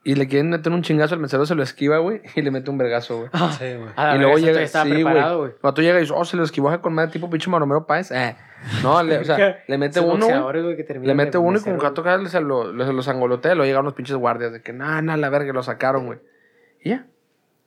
Y le quieren meter un chingazo. El mesero se lo esquiva, güey. Y le mete un vergazo, güey. Sí, güey. A la y luego llega. sí, preparado, güey. Cuando tú llegas y dices, oh, se lo esquivó con madre tipo pinche maromero Páez. Eh. No, le, o sea, le mete uno. que Le mete uno y con gato acá se lo, se los angolotea. Luego llegan unos pinches guardias de que, nah, nah, la verga, lo sacaron, güey. Y ya.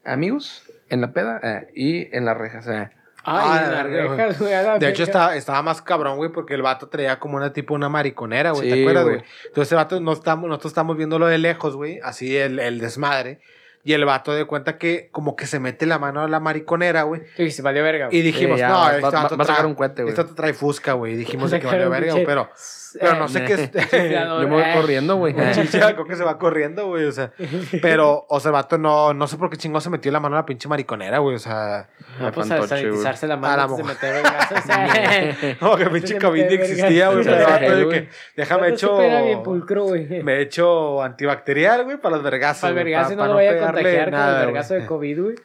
Amigos, en la peda eh, y en las rejas. Eh. Ay, Ah, en la las rejas, güey. la De hecho, estaba, estaba más cabrón, güey, porque el vato traía como una tipo una mariconera, güey. ¿Te acuerdas, güey. güey? Entonces, el vato, no estamos, nosotros estamos viéndolo de lejos, güey. Así el, el desmadre. Y el vato de cuenta que como que se mete la mano a la mariconera, güey. Tú dijiste, valió verga, güey. Y dijimos, Sí, ya, no, va- este va- vato va a sacar trae- un cohete, güey. Este vato trae fusca, güey. Y dijimos de que valió verga, pinche- pero... Pero no sé qué es... Chiflador, Yo me voy eh. corriendo, güey. Chichaco que se va corriendo, güey, o sea. Pero, o sea, el vato no, no sé por qué chingón se metió la mano a la pinche mariconera, güey, o sea. No, pues a sanitizarse la mano antes de meter vergazos. eh. No, que pinche Se COVID existía, güey, pero el vato de güey. que déjame hecho. güey. Me he hecho antibacterial, güey, para los vergazos. Para el güey, vergazo pa- no lo vaya a contagiar con nada, el güey. vergazo de COVID, güey.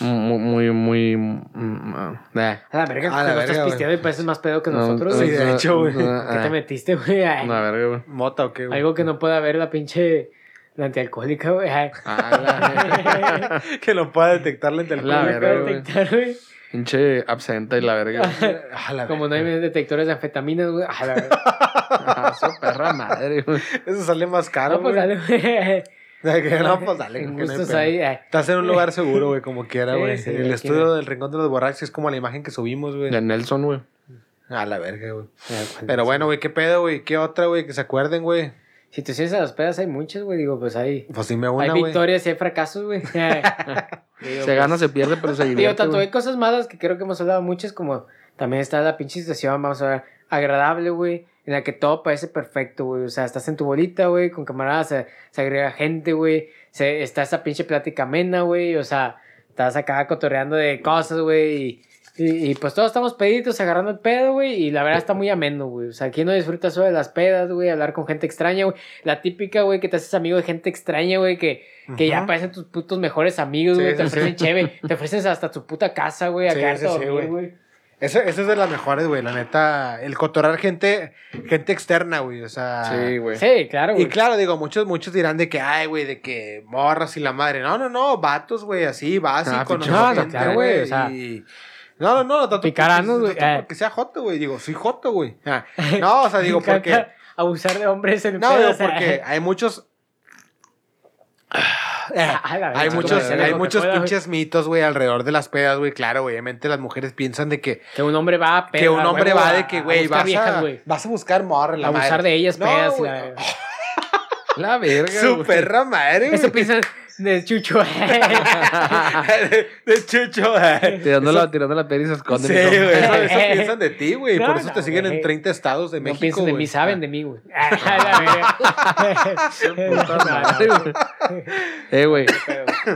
Muy, muy, muy. mm, ah, eh. A la verga, A la no estás verga, pisteando y pareces más pedo que nosotros, Sí, güey. de hecho, güey. ¿Qué te metiste, güey? Ay, Una verga, güey. ¿Mota o qué, güey? Algo que no pueda ver la pinche... La antialcohólica, güey. La- que lo pueda detectar la La No la verga, güey. detectar, güey. Pinche absenta y la verga. güey. Ah, la Como no hay verga. detectores de anfetaminas, güey. A la verga. Ah, su perra madre, güey. Eso sale más caro, No, pues güey. dale, güey. De que No, pues dale. Que no hay ahí. ay. Estás en un lugar seguro, güey, como quiera, güey. sí, el estudio del Rincón de los Borrachos es como la imagen que subimos, güey. De Nelson, güey. A la verga, güey. Pero bueno, güey, ¿qué pedo, güey? ¿Qué otra, güey? Que se acuerden, güey. Situaciones a las pedas hay muchas, güey. Digo, pues hay... Pues dime hay una, güey. victorias y hay fracasos, güey. Se gana, se pierde, pero se Digo, divierte. tanto güey. hay cosas malas que creo que hemos hablado muchas, como también está la pinche situación, vamos a ver, agradable, güey, en la que todo parece perfecto, güey. O sea, estás en tu bolita, güey, con camaradas, se, se agrega gente, güey. Se, está esa pinche plática amena, güey. O sea, estás acá cotorreando de cosas, güey. Y, y, y, pues todos estamos peditos, agarrando el pedo, güey. Y la verdad está muy ameno, güey. O sea, ¿quién no disfruta solo de las pedas, güey? Hablar con gente extraña, güey. La típica, güey, que te haces amigo de gente extraña, güey, que, que ya parecen tus putos mejores amigos, Sí, güey. te sí. ofrecen cheve, te ofrecen hasta tu puta casa, güey, a Sí, güey. Eso es de las mejores, güey, la neta. El cotorrar gente, gente externa, güey. O sea. Sí, güey. Sí, claro, güey. Y claro, digo, muchos, muchos dirán de que, ay, güey, de que morras y la madre. No, no, no, vatos, güey, así, vas y Ah, conoces pinche gente, joto, claro, güey, o sea. y- No, no, no, tanto Picaranos, porque- güey, eh. porque sea joto, güey. Digo, soy joto, güey. Ah, No, o sea, digo, porque... Abusar de hombres en No, pedas, digo, o sea, porque hay muchos... Hay muchos, hay muchos pinches mitos, güey, alrededor de las pedas, güey. Claro, güey, obviamente las mujeres piensan de que, Que un hombre va a que un hombre va de que, güey, vas a, güey. vas a buscar morra, la Abusar madre. de ellas, pedas. la verga. La verga, Su perra madre, güey. Eso piensan de Chucho. de, de chucho. Tirando la, tirando la y se esconde. Sí, güey, eso, eso piensan de ti, güey. No, Por eso no, te siguen en 30 estados de no México, piensan de mí, saben Ah. de mí, güey. A la verga. Puta madre, güey. Eh, güey.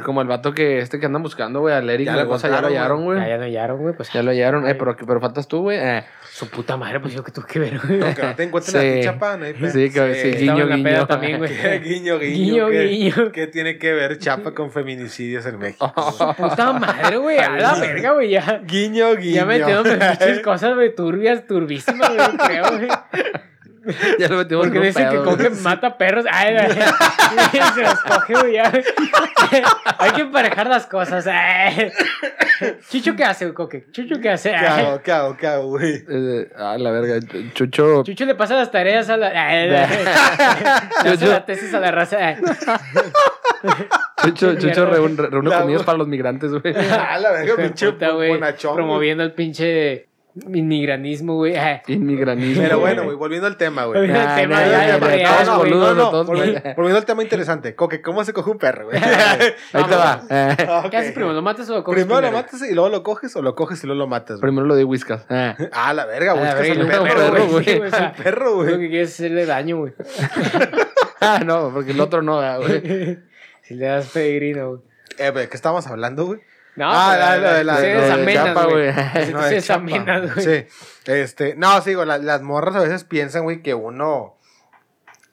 Como el vato que este que andan buscando, güey, al Eric Ya lo ya lo hallaron, güey. Ya, no hallaron, güey. Pues Ya lo hallaron. Eh, pero, pero faltas tú, güey. Eh, su puta madre, pues yo que tuve que ver, güey. No, que no te encuentren Sí. a ti, chapa, no hay pedo. Sí, que- sí, Estaba guiño, la peda guiño. también, güey. ¿Qué? Guiño, guiño. Guiño, ¿qué, guiño. ¿Qué tiene que ver Chapa con feminicidios en México? Puta madre, güey. A la verga, güey. Ya. Guiño, guiño. Ya metieron pinches cosas, güey, turbias, turbísimas, güey, creo, güey. Ya lo metimos Porque dicen que coge mata perros. Ay, ay, ay, se los coge, güey. ya. Hay que emparejar las cosas. ay. Chucho, ¿qué hace, güey, Coque? Chucho, ¿qué hace? ¿Qué Ay. hago? ¿Qué hago? ¿Qué hago, güey? Eh, ah, la verga. Chucho. Chucho le pasa las tareas a la. ay, ay, ay. Le hace Chucho. la tesis a la raza. ay. Chucho, Chucho reúne, reúne La- comidas para los migrantes, güey. Ah, la verga, pinche. Promoviendo el pinche inmigranismo, güey. ay. Inmigranismo. Pero bueno, güey, volviendo al tema, güey. Volviendo al Ah, tema, volviendo al tema interesante. Coque, ¿cómo se coge un perro, güey? Ahí te va. Ah. ¿Qué haces primero? ¿Lo matas o lo coges Primero lo matas y luego lo coges o lo coges y luego lo matas, güey. primero lo de Whiskas. Ah, la verga, güey. Es es y perro, güey. sea, El perro, Lo güey. que quieres es hacerle daño, güey. Ah, no, porque el otro no, ah, güey. Si le das pedigrino, güey. Eh, güey, ¿qué estábamos hablando, güey? No, Ah, pero la- la de la- de Chapa, güey. Sí, No, güey. Este, no, sí, güey, la- las morras a veces piensan, güey, que uno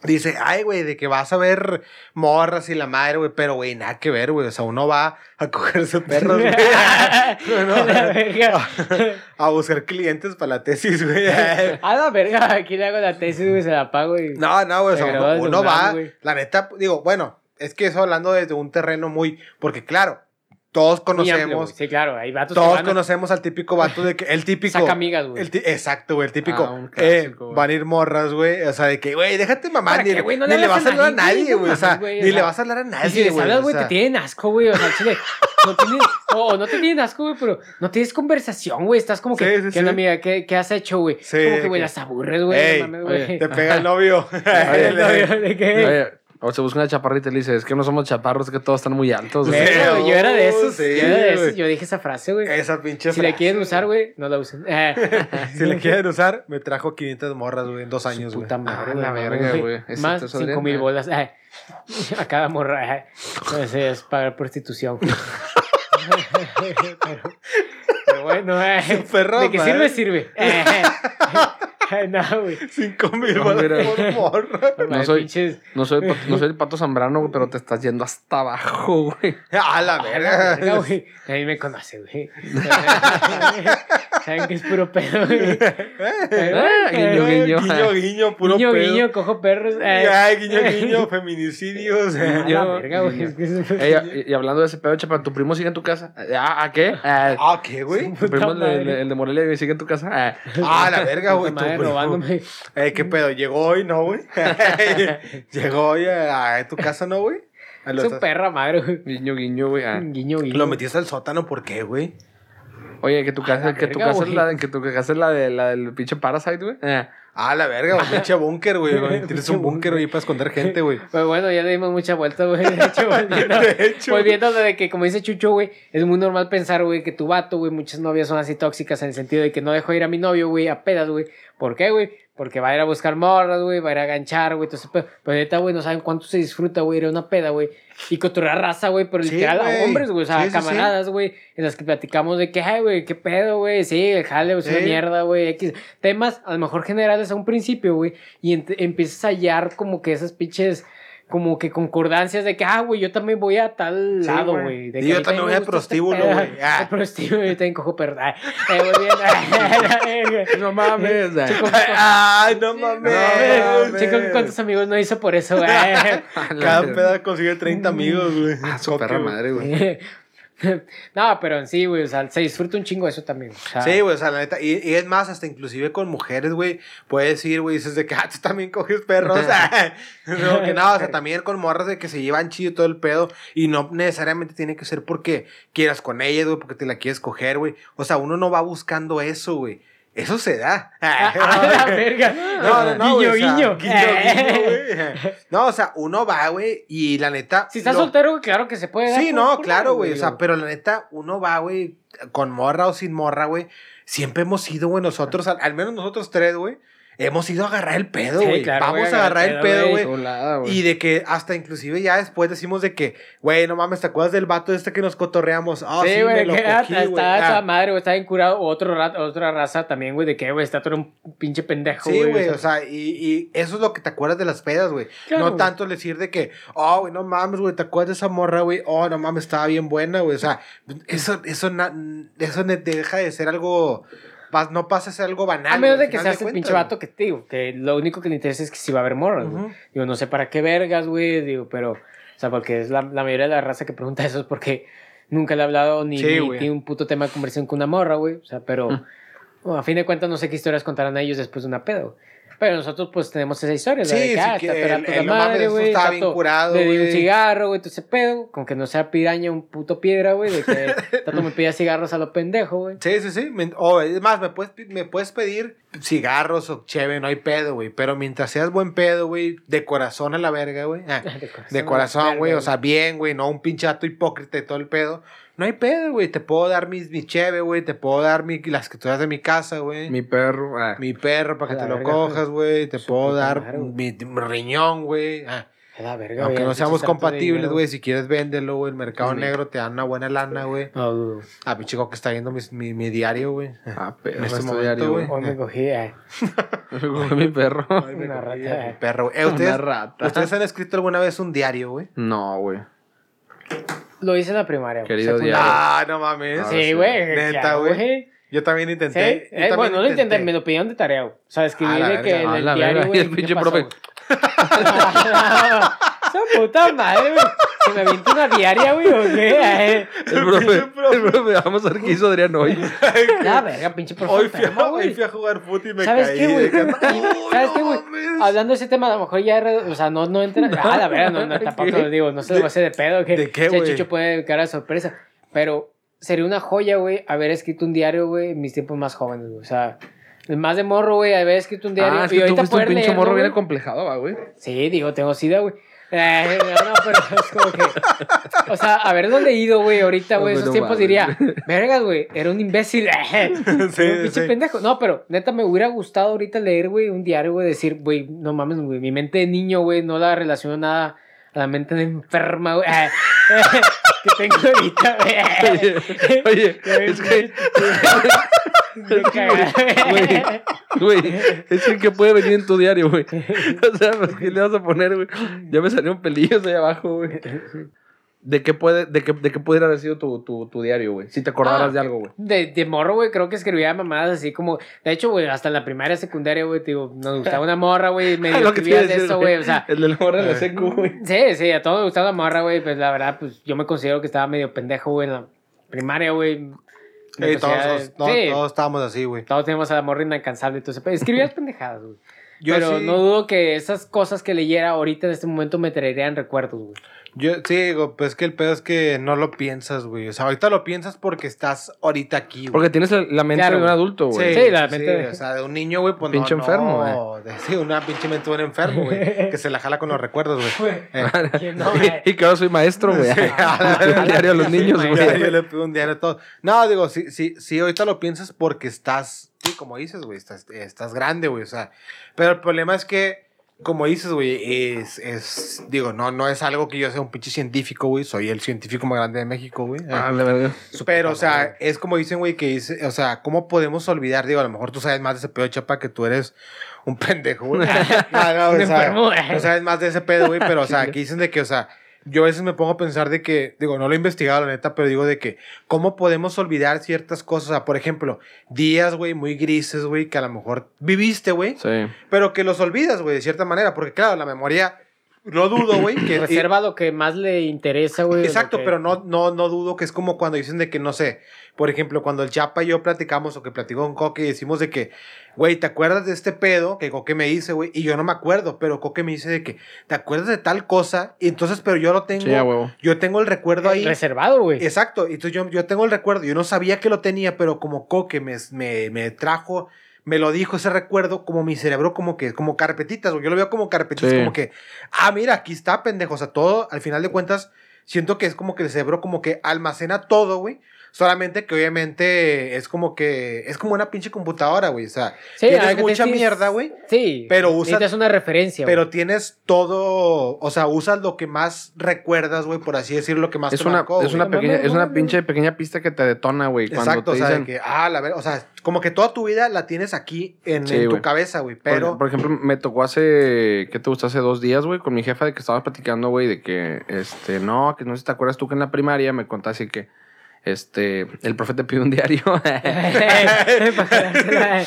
dice, ay, güey, de que vas a ver morras y la madre, güey, pero, güey, nada que ver, güey. O sea, uno va a cogerse perros, güey. A la verga. a buscar clientes para la tesis, güey. A la verga, aquí le hago la tesis, güey, se la pago y... No, no, güey, o sea, uno, uno va, güey. la neta, digo, bueno, es que eso hablando desde un terreno muy, porque claro, todos amplio, conocemos. Sí, claro, hay vatos que todos van a- conocemos al típico vato de que, el típico, Saca amigas, güey. el exacto, güey, el típico, Ah, un eh, van a ir morras, güey, o sea, de que, güey, déjate mamá, ¿Para ni, qué, güey? No ni le vas a hablar a nadie, güey, o sea, o ni le vas a hablar a si nadie, güey, o güey, sea, te tienen asco, güey. O sea, chile. No tienen, o no te tienen asco, güey, pero no tienes conversación, güey. Estás como que, Sí, sí, ¿qué onda, amiga? ¿Qué, qué has hecho, güey? Sí, como que, güey, que- las aburres, güey. Te pega el novio. Oye, ¿De qué? O se busca una chaparrita y le dice, es que no somos chaparros, es que todos están muy altos. güey". Sí. Verga, güey, yo era de esos. Sí, yo era de esos. güey. Yo dije esa frase, güey. Esa pinche Si la frase, quieren güey. usar, güey, no la usen. Eh, Si le quieren usar, me trajo 500 morras, güey, en dos años, güey. puta madre, Ah, güey. la verga, güey. Más te 5 saldría, mil eh. bolas. eh. A cada morra. eh. Ese es pagar prostitución. pero, pero bueno, eh. De que sirve, sirve. No, güey. 5 mil No, por morra. No, soy- pinches- No soy, pato- no soy el pato zambrano, güey, pero te estás yendo hasta abajo, güey. A la A la verga. verga, güey. A mí me conoce, güey. Saben que es puro pedo, güey. Ah, guiño, Eh, guiño. Guiño, guiño, puro Guiño, pedo. guiño, cojo perros. eh. Ay, guiño, guiño, feminicidios. A la Guiño, verga, güey. guiño. Es que es- Ey, y, y hablando de ese pedo, chapa, ¿tu primo sigue en tu casa? ¿Ah, ¿A qué? Ah, Ah, ¿qué, güey? ¿Tu primo, el el de Morelia, sigue en tu casa? Ah, Ah, la verga, güey. Tu robándome. Eh, ¿qué pedo? ¿Llegó hoy, no, güey? Llegó hoy a, a tu casa, ¿no, güey? A Es un perra madre, güey. guiño, guiño, güey. ah. Guiño, guiño. Lo metiste al sótano, ¿por qué, güey? Oye, que tu casa, que tu casa es güey. la, de- que tu casa es la, de, la del pinche Parasite, güey. Ah. Ah, la verga, güey. Pinche búnker, güey. güey. Tienes un búnker ahí para esconder gente, güey. Pues bueno, ya le dimos mucha vuelta, güey. De hecho, volviendo, De hecho. volviendo de que, como dice Chucho, güey, es muy normal pensar, güey, que tu vato, güey, muchas novias son así tóxicas en el sentido de que no dejo ir a mi novio, güey, a pedas, güey. ¿Por qué, güey? Porque va a ir a buscar morras, güey, va a ir a ganchar, güey. Entonces, pero, pero neta, güey, no saben cuánto se disfruta, güey, ir a una peda, güey. Y cotorrear raza, güey, pero Sí, literal a hombres, güey. O sea, Sí, camaradas, güey, en las que platicamos de que, ay, güey, qué pedo, güey. Sí, el jale, es una mierda, güey. X. Temas, a lo mejor generales a un principio, güey. Y empiezas a hallar como que esas pinches como que concordancias de que, ah, güey, yo también voy a tal Sí, lado, güey. Y yo también voy al este prostíbulo, güey. Ah. Al prostíbulo, yo también cojo eh, bien. No mames. ah. Ay, no mames. no, chico, ¿cuántos amigos no hizo por eso, güey? Cada peda consigue 30 amigos, güey. Ah, su perra madre, güey. no, pero en sí, güey, o sea, se disfruta un chingo eso también. O sea, Sí, güey, o sea, la neta. Y, y es más, hasta inclusive con mujeres, güey, puedes ir, güey, dices de que, ah, tú también coges perros. no, que no, o sea, también con morras de que se llevan chido y todo el pedo. Y no necesariamente tiene que ser porque quieras con ella, güey, porque te la quieres coger, güey. O sea, uno no va buscando eso, güey. Eso se da. a, la verga. No, no, no. Guiño, guiño. guiño, guiño, güey. No, o sea, uno va, güey, y la neta. Si estás lo- soltero, güey, claro que se puede. dar Sí, por- no, por claro, güey. O sea, pero la neta, uno va, güey, con morra o sin morra, güey. Siempre hemos ido, güey, nosotros, al, al menos nosotros tres, güey. Hemos ido a agarrar el pedo, Sí, güey. claro, Vamos güey, a agarrar el pedo, güey. Güey. Y de que hasta inclusive ya después decimos de que, güey, no mames, ¿te acuerdas del vato este que nos cotorreamos? Ah, sí, sí, güey, lo que ah, cogí, está, güey. está Ah. esa madre, güey, está bien curado. Otro ra- otra raza también, güey, de que, güey, está todo un pinche pendejo, Sí, güey, o sea, y, y eso es lo que te acuerdas de las pedas, güey. Claro, no güey. tanto decir de que, oh, güey, no mames, güey, ¿te acuerdas de esa morra, güey? Oh, no mames, estaba bien buena, güey. O sea, eso, eso, na- eso deja de ser algo pas- no pasa a ser algo banal. A menos de que seas el cuentas, pinche vato que te digo, que lo único que le interesa es que si va a haber morras, güey. Digo, no sé para qué vergas, güey, digo, pero, o sea, porque es la, la mayoría de la raza que pregunta eso es porque nunca le he hablado ni, Sí, ni tiene un puto tema de conversación con una morra, güey. O sea, pero bueno, a fin de cuentas no sé qué historias contarán a ellos después de una pedo. Pero nosotros pues tenemos esa historia, Sí, la de sí, ah, que el- el madre, güey. estaba está bien curado, Le di un cigarro, güey, todo ese pedo, con que no sea piraña, un puto piedra, güey, de que tanto me pedía cigarros a lo pendejo, güey. Sí, sí, sí. O es más, me puedes, me puedes pedir cigarros o cheve, no hay pedo, güey. Pero mientras seas buen pedo, güey, de corazón a la verga, güey. ah, De corazón, güey. O sea, bien, güey. No un pinchato hipócrita y todo el pedo. No hay pedo, güey. Te puedo dar mis, mi cheve, güey. Te puedo dar mi, las que tú das de mi casa, güey. Mi perro. ah. Mi perro para que te la lo cojas, güey. Te puedo dar madre, mi, mi riñón, güey. Ah, A la verga, aunque no seamos compatibles, güey. Si quieres, véndelo, güey. El mercado Sí. negro te da una buena lana, güey. No dudo. Ah, pinche chico que está viendo mi, mi, mi diario, güey. Ah, perro. En este momento, diario, güey. Hoy me cogí, eh. mi perro. Ay, me Una cogí rata. a mi perro, güey. Eh, ¿ustedes, Una rata. ¿Ustedes han escrito alguna vez un diario, güey? No, güey. Lo hice en la primaria. güey, Querido secundaria. diario. Ah, no mames. Ahora Sí, sí. güey. Neta, güey. Yo también Sí, intenté. eh, yo también bueno, no lo intenté, me lo pidieron de tarea. O sea, escribí de que en el diario, güey. y el ¿qué pinche pasó, profe. Esa puta madre, güey. Se me avienta una diaria, güey, o qué? Eh, El profe, el profe, vamos a ver qué hizo Adrián hoy. La verga, pinche profe. Hoy fui, a, hoy fui a jugar fútbol y me ¿Sabes caí. qué, güey? Y- ¿Sabes no qué, güey? mames. Hablando de ese tema, a lo mejor ya, o sea, no, no entra. Ah, la verdad, no, no, tampoco lo digo, no se lo va a hacer de pedo. Que ¿De qué, si el güey? Chucho puede cara de sorpresa. Pero sería una joya, güey, haber escrito un diario, güey, en mis tiempos más jóvenes, güey. O sea, más de morro, güey, haber escrito un diario. Ah, es y que tú ahorita fuiste un pinche leerlo, morro bien complejado, güey. Sí, digo, tengo sida, güey. Eh, no, no, pero es como que. O sea, haberlo leído, güey, ahorita, güey, No, esos no tiempos diría, vergas, güey, era un imbécil. un pinche sí. pendejo. No, pero neta me hubiera gustado ahorita leer, güey, un diario, güey, decir, güey, no mames, güey, mi mente de niño, güey, no la relaciono nada a la mente de enferma, güey. eh, eh, que tengo ahorita, güey. Oye, oye, es que, güey, güey, es que ¿qué puede venir en tu diario, güey? O sea, pues, ¿qué le vas a poner, güey? Ya me salieron pelillos ahí abajo, güey. ¿De qué puede, de qué, de qué pudiera haber sido tu, tu, tu diario, güey? Si te acordaras Ah, de algo, güey. De, de morro, güey, creo que escribía mamadas así como. De hecho, güey, hasta en la primaria, secundaria, güey, te digo, nos gustaba una morra, güey, que a escribías de eso, güey, o sea. El del morro de la secu, güey. Sí, sí, a todos me gustaba la morra, güey, pues la verdad, pues yo me considero que estaba medio pendejo, güey, en la primaria, güey. Sí, todos, todos, sí, todos estábamos así, güey. todos tenemos a la morra inalcanzable, entonces, pero escribías pendejadas, güey. Yo pero sí- no dudo que esas cosas que leyera ahorita en este momento me traerían recuerdos, güey. Yo sí, digo, pues que el pedo es que no lo piensas, güey. O sea, ahorita lo piensas porque estás ahorita aquí, güey. Porque tienes la, mente Claro, de un güey. adulto, güey. Sí, la mente de- O sea, de un niño, güey, pues Pinche no, enfermo, no, de- Sí, una pinche mente de un enfermo, güey. que se la jala con los recuerdos, güey. Eh, no, güey. y que ahora soy maestro, güey. Sí, El diario a los Sí, niños, güey. güey. Yo le pido un diario a todo. No, digo, sí, sí, sí, ahorita lo piensas porque estás, sí, como dices, güey, estás, estás grande, güey, o sea, pero el problema es que, como dices, güey, es, es, digo, no, no es algo que yo sea un pinche científico, güey, soy el científico más grande de México, güey. Ah, la verdad. Pero, o sea, es como dicen, güey, que dice, o sea, ¿cómo podemos olvidar? Digo, a lo mejor tú sabes más de ese pedo, chapa, que tú eres un pendejo, güey. No, no, o sea, no sabes más de ese pedo, güey, pero, o sea, aquí dicen de que, o sea, yo a veces me pongo a pensar de que, digo, no lo he investigado, la neta, pero digo de que, ¿cómo podemos olvidar ciertas cosas? O sea, por ejemplo, días, güey, muy grises, güey, que a lo mejor viviste, güey, Sí. pero que los olvidas, güey, de cierta manera, porque, claro, la memoria, no dudo, güey, que... Reserva lo que más le interesa, güey. Exacto, que- pero no, no, no dudo que es como cuando dicen de que, no sé, por ejemplo, cuando el Chapa y yo platicamos o que platicó con Coque y decimos de que, güey, ¿te acuerdas de este pedo que Coque me dice, güey? Y yo no me acuerdo, pero Coque me dice de que, ¿te acuerdas de tal cosa? Y entonces, pero yo lo tengo, Sí, yo tengo el recuerdo ahí. Reservado, güey. Exacto, y entonces yo, yo tengo el recuerdo, yo no sabía que lo tenía, pero como Coque me, me, me trajo, me lo dijo ese recuerdo, como mi cerebro, como que, como carpetitas, güey. yo lo veo como carpetitas, Sí. como que, ah, mira, aquí está, pendejo, o sea, todo, al final de cuentas, siento que es como que el cerebro como que almacena todo, güey. Solamente que obviamente es como que, es como una pinche computadora, güey, o sea, Sí, tienes mucha mierda, güey. Sí. Pero usa- Necesitas una referencia, Pero tienes todo, o sea, usas lo que más recuerdas, güey, por así decirlo, lo que más Es te una, marcó, es una pequeña, es una pinche pequeña pista que te detona, güey. Exacto, te o sea, de dicen, que, ah, la verdad, o sea, como que toda tu vida la tienes aquí en, Sí, en tu cabeza, güey, Por- pero... Por, ejemplo, me tocó hace, ¿qué te gustó? Hace dos días, güey, con mi jefa de que estábamos platicando, güey, de que, este, no, que no sé si te acuerdas tú que en la primaria me contaste que Este, el profe te pide un diario.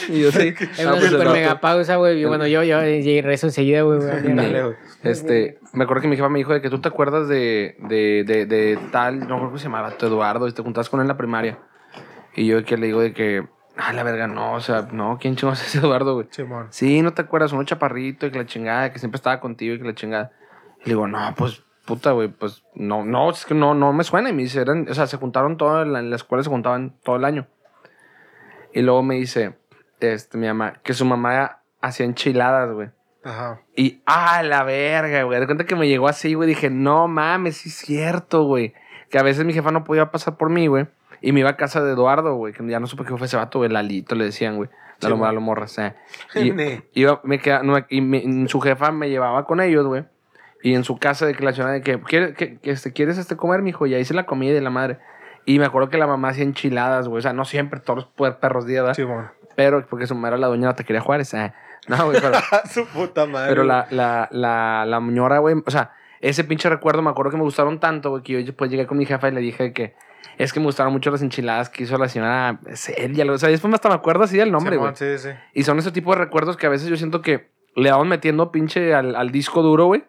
Y yo sí. Es Ah, una pues, el super mega pausa, güey. Yo, Bueno, yo, yo rezo enseguida, güey. Este, me acuerdo que mi jefa me dijo de que tú te acuerdas de, de, de, de tal, no creo que se llamaba Eduardo, y te juntabas con él en la primaria. Y yo que le digo de que, ah, la verga, no, o sea, no, ¿quién chingos es ese Eduardo, güey? Sí, no te acuerdas, uno chaparrito y que la chingada, que siempre estaba contigo y que la chingada. Y le digo, no, pues, puta, güey, pues, no, no, es que no, no me suena. Y me dice, eran, o sea, se juntaron todo, en la, en la escuela se juntaban todo el año. Y luego me dice, este, mi mamá, que su mamá hacía enchiladas, güey. Ajá. Y, ah, la verga, güey. De cuenta que me llegó así, güey. Dije, no mames, sí es cierto, güey. Que a veces mi jefa no podía pasar por mí, güey. Y me iba a casa de Eduardo, güey. Que ya no supe qué fue ese vato, güey. Lalito le decían, güey. Sí, A lo, morra, o sea. Y, iba, me queda, no, y me- su jefa me llevaba con ellos, güey. Y en su casa de que la señora de que, ¿quieres, que, que este, ¿quieres este comer, mijo? Y ahí hice la comida de la madre. Y me acuerdo que la mamá hacía enchiladas, güey. O sea, no siempre, todos los perros días, ¿verdad? Simón. Pero porque su mamá era la dueña de la taquería Juárez. eh. No, güey, pero... Su puta madre. Pero la, la, la, la señora, güey, o sea, ese pinche recuerdo me acuerdo que me gustaron tanto, güey, que yo después llegué con mi jefa y le dije que es que me gustaron mucho las enchiladas que hizo la señora Celia. O sea, después hasta me acuerdo así del nombre, güey. Simón, sí, sí. Y son ese tipo de recuerdos que a veces yo siento que le vamos metiendo pinche al, al disco duro, güey.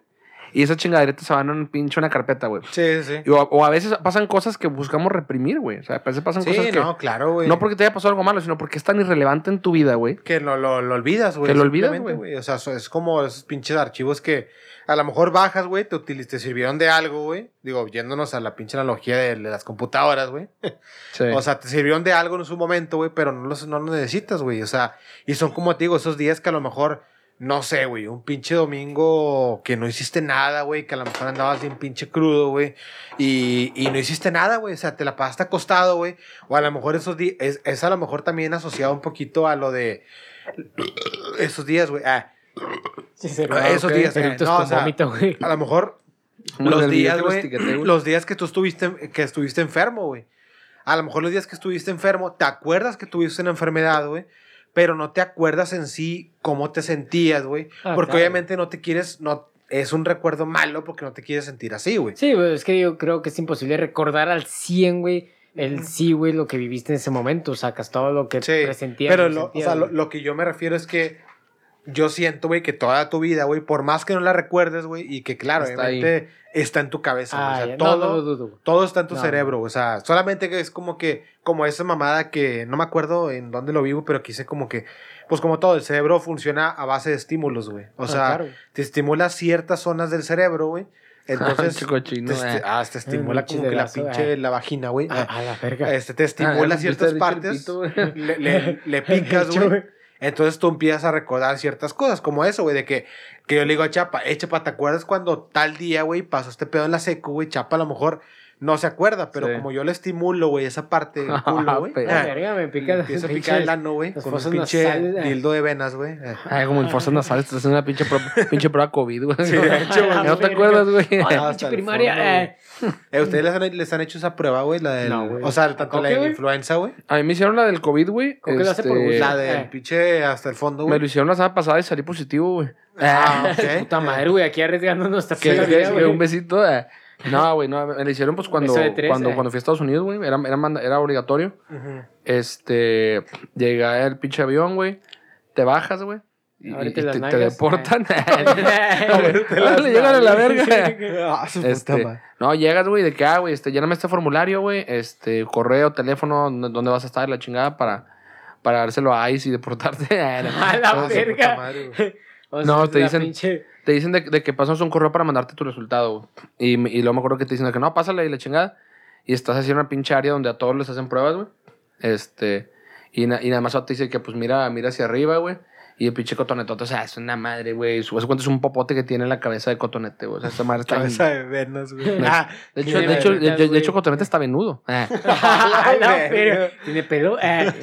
Y esas chingaderitas se van en un pinche una carpeta, güey. Sí, sí. Y O, o a veces pasan cosas que buscamos reprimir, güey. O sea, a veces pasan cosas que... no, claro, güey. no porque te haya pasado algo malo, sino porque es tan irrelevante en tu vida, güey. Que lo, lo, lo olvidas, güey. Que lo olvidas, güey. O sea, es como esos pinches archivos que a lo mejor bajas, güey, te, utiliz- te sirvieron de algo, güey. Digo, yéndonos a la pinche analogía de, de las computadoras, güey. Sí. O sea, te sirvieron de algo en su momento, güey, pero no los, no los necesitas, güey. O sea, y son como te digo, esos días que a lo mejor, no sé, güey, un pinche domingo que no hiciste nada, güey, que a lo mejor andabas bien pinche crudo, güey, y, y no hiciste nada, güey. O sea, te la pasaste acostado, güey. O a lo mejor esos días, es, es a lo mejor también asociado un poquito a lo de esos días, güey. Ah, Sí, se Ah, esos días, eh, no, o sea, a lo mejor los días, güey. Los días que tú estuviste, que estuviste enfermo, güey. A lo mejor los días que estuviste enfermo, te acuerdas que tuviste una enfermedad, güey. Pero no te acuerdas en sí cómo te sentías, güey. Ah, porque claro. obviamente no te quieres, no, es un recuerdo malo porque no te quieres sentir así, güey. Sí, güey, es que yo creo que es imposible recordar al 100, güey, el sí, güey, lo que viviste en ese momento. Sacas todo lo que Sí, presentías. pero lo, o sea, lo que yo me refiero es que yo siento, güey, que toda tu vida, güey, por más que no la recuerdes, güey, y que claro, Está obviamente está en tu cabeza, güey. Ah, o sea, no, todo, no todo está en tu No. cerebro, o sea, solamente que es como que, como esa mamada que no me acuerdo en dónde lo vivo, pero quise como que, pues como todo, el cerebro funciona a base de estímulos, güey. O Ah, sea, claro. te estimula ciertas zonas del cerebro, güey. Entonces, te, eh. ah, te estimula como que la pinche, eh. la vagina, güey. A, a la verga. Este, te Ah, estimula ciertas partes, pito, le, le- le picas, güey. Entonces tú empiezas a recordar ciertas cosas, como eso, güey, de que, que yo le digo a Chapa, eh, Chapa, ¿te acuerdas cuando tal día, güey, pasó este pedo en la seco, güey? Chapa a lo mejor no se acuerda, pero Sí. como yo le estimulo, güey, esa parte del culo, güey. La ah, verga, me pica. Empiezo a picar el ano, güey, con un pinche nasales, eh. dildo de venas, güey. eh. Ay, como en fosas nasales, te haciendo una pinche, pro- pinche prueba COVID, güey. Sí, de hecho, güey. La ¿No te acuerdas, güey? Pinche primaria. fondo, eh. Eh, ¿Ustedes les han, les han hecho esa prueba, güey? La del, No, güey. o sea, tanto ¿Con la de la güey? influenza, güey. A mí me hicieron la del COVID, güey. Creo que lo hace por Este, gusto. La del eh. pinche hasta el fondo, Me güey. lo hicieron la semana pasada y salí positivo, güey. Ah, ok. Puta madre, güey, aquí arriesgando nuestra vida, un besito. No, güey, no, me lo hicieron pues cuando, tres, cuando, eh. cuando fui a Estados Unidos, güey. Era, era, era obligatorio. Este, llega el pinche avión, güey. Te bajas, güey. Y, y te, te deportan. Le llegan a la verga. Ah, Este, no, llegas, güey, de que, ah, güey, este, lléname este formulario, güey, este, correo, teléfono, dónde vas a estar, la chingada, para, para dárselo a ICE y deportarte. A la verga. No, te dicen- pinche- te dicen de, de que pasas un correo para mandarte tu resultado. Y, y luego me acuerdo que te dicen de que no, pásale y la chingada. Y estás en una pinche área donde a todos les hacen pruebas, güey. Este, y, na- y nada más te dice que, pues, mira, mira hacia arriba, güey. Y el pinche cotonetote, o sea, es una madre, güey. Su cuenta es un popote que tiene en la cabeza de cotonete, güey. O sea, esta madre está... Cabeza de venas, güey. No. Ah, De hecho, de hecho, de, hecho, cotonete está venudo. Ah. A la verga. verga. Tiene pelo. Eh.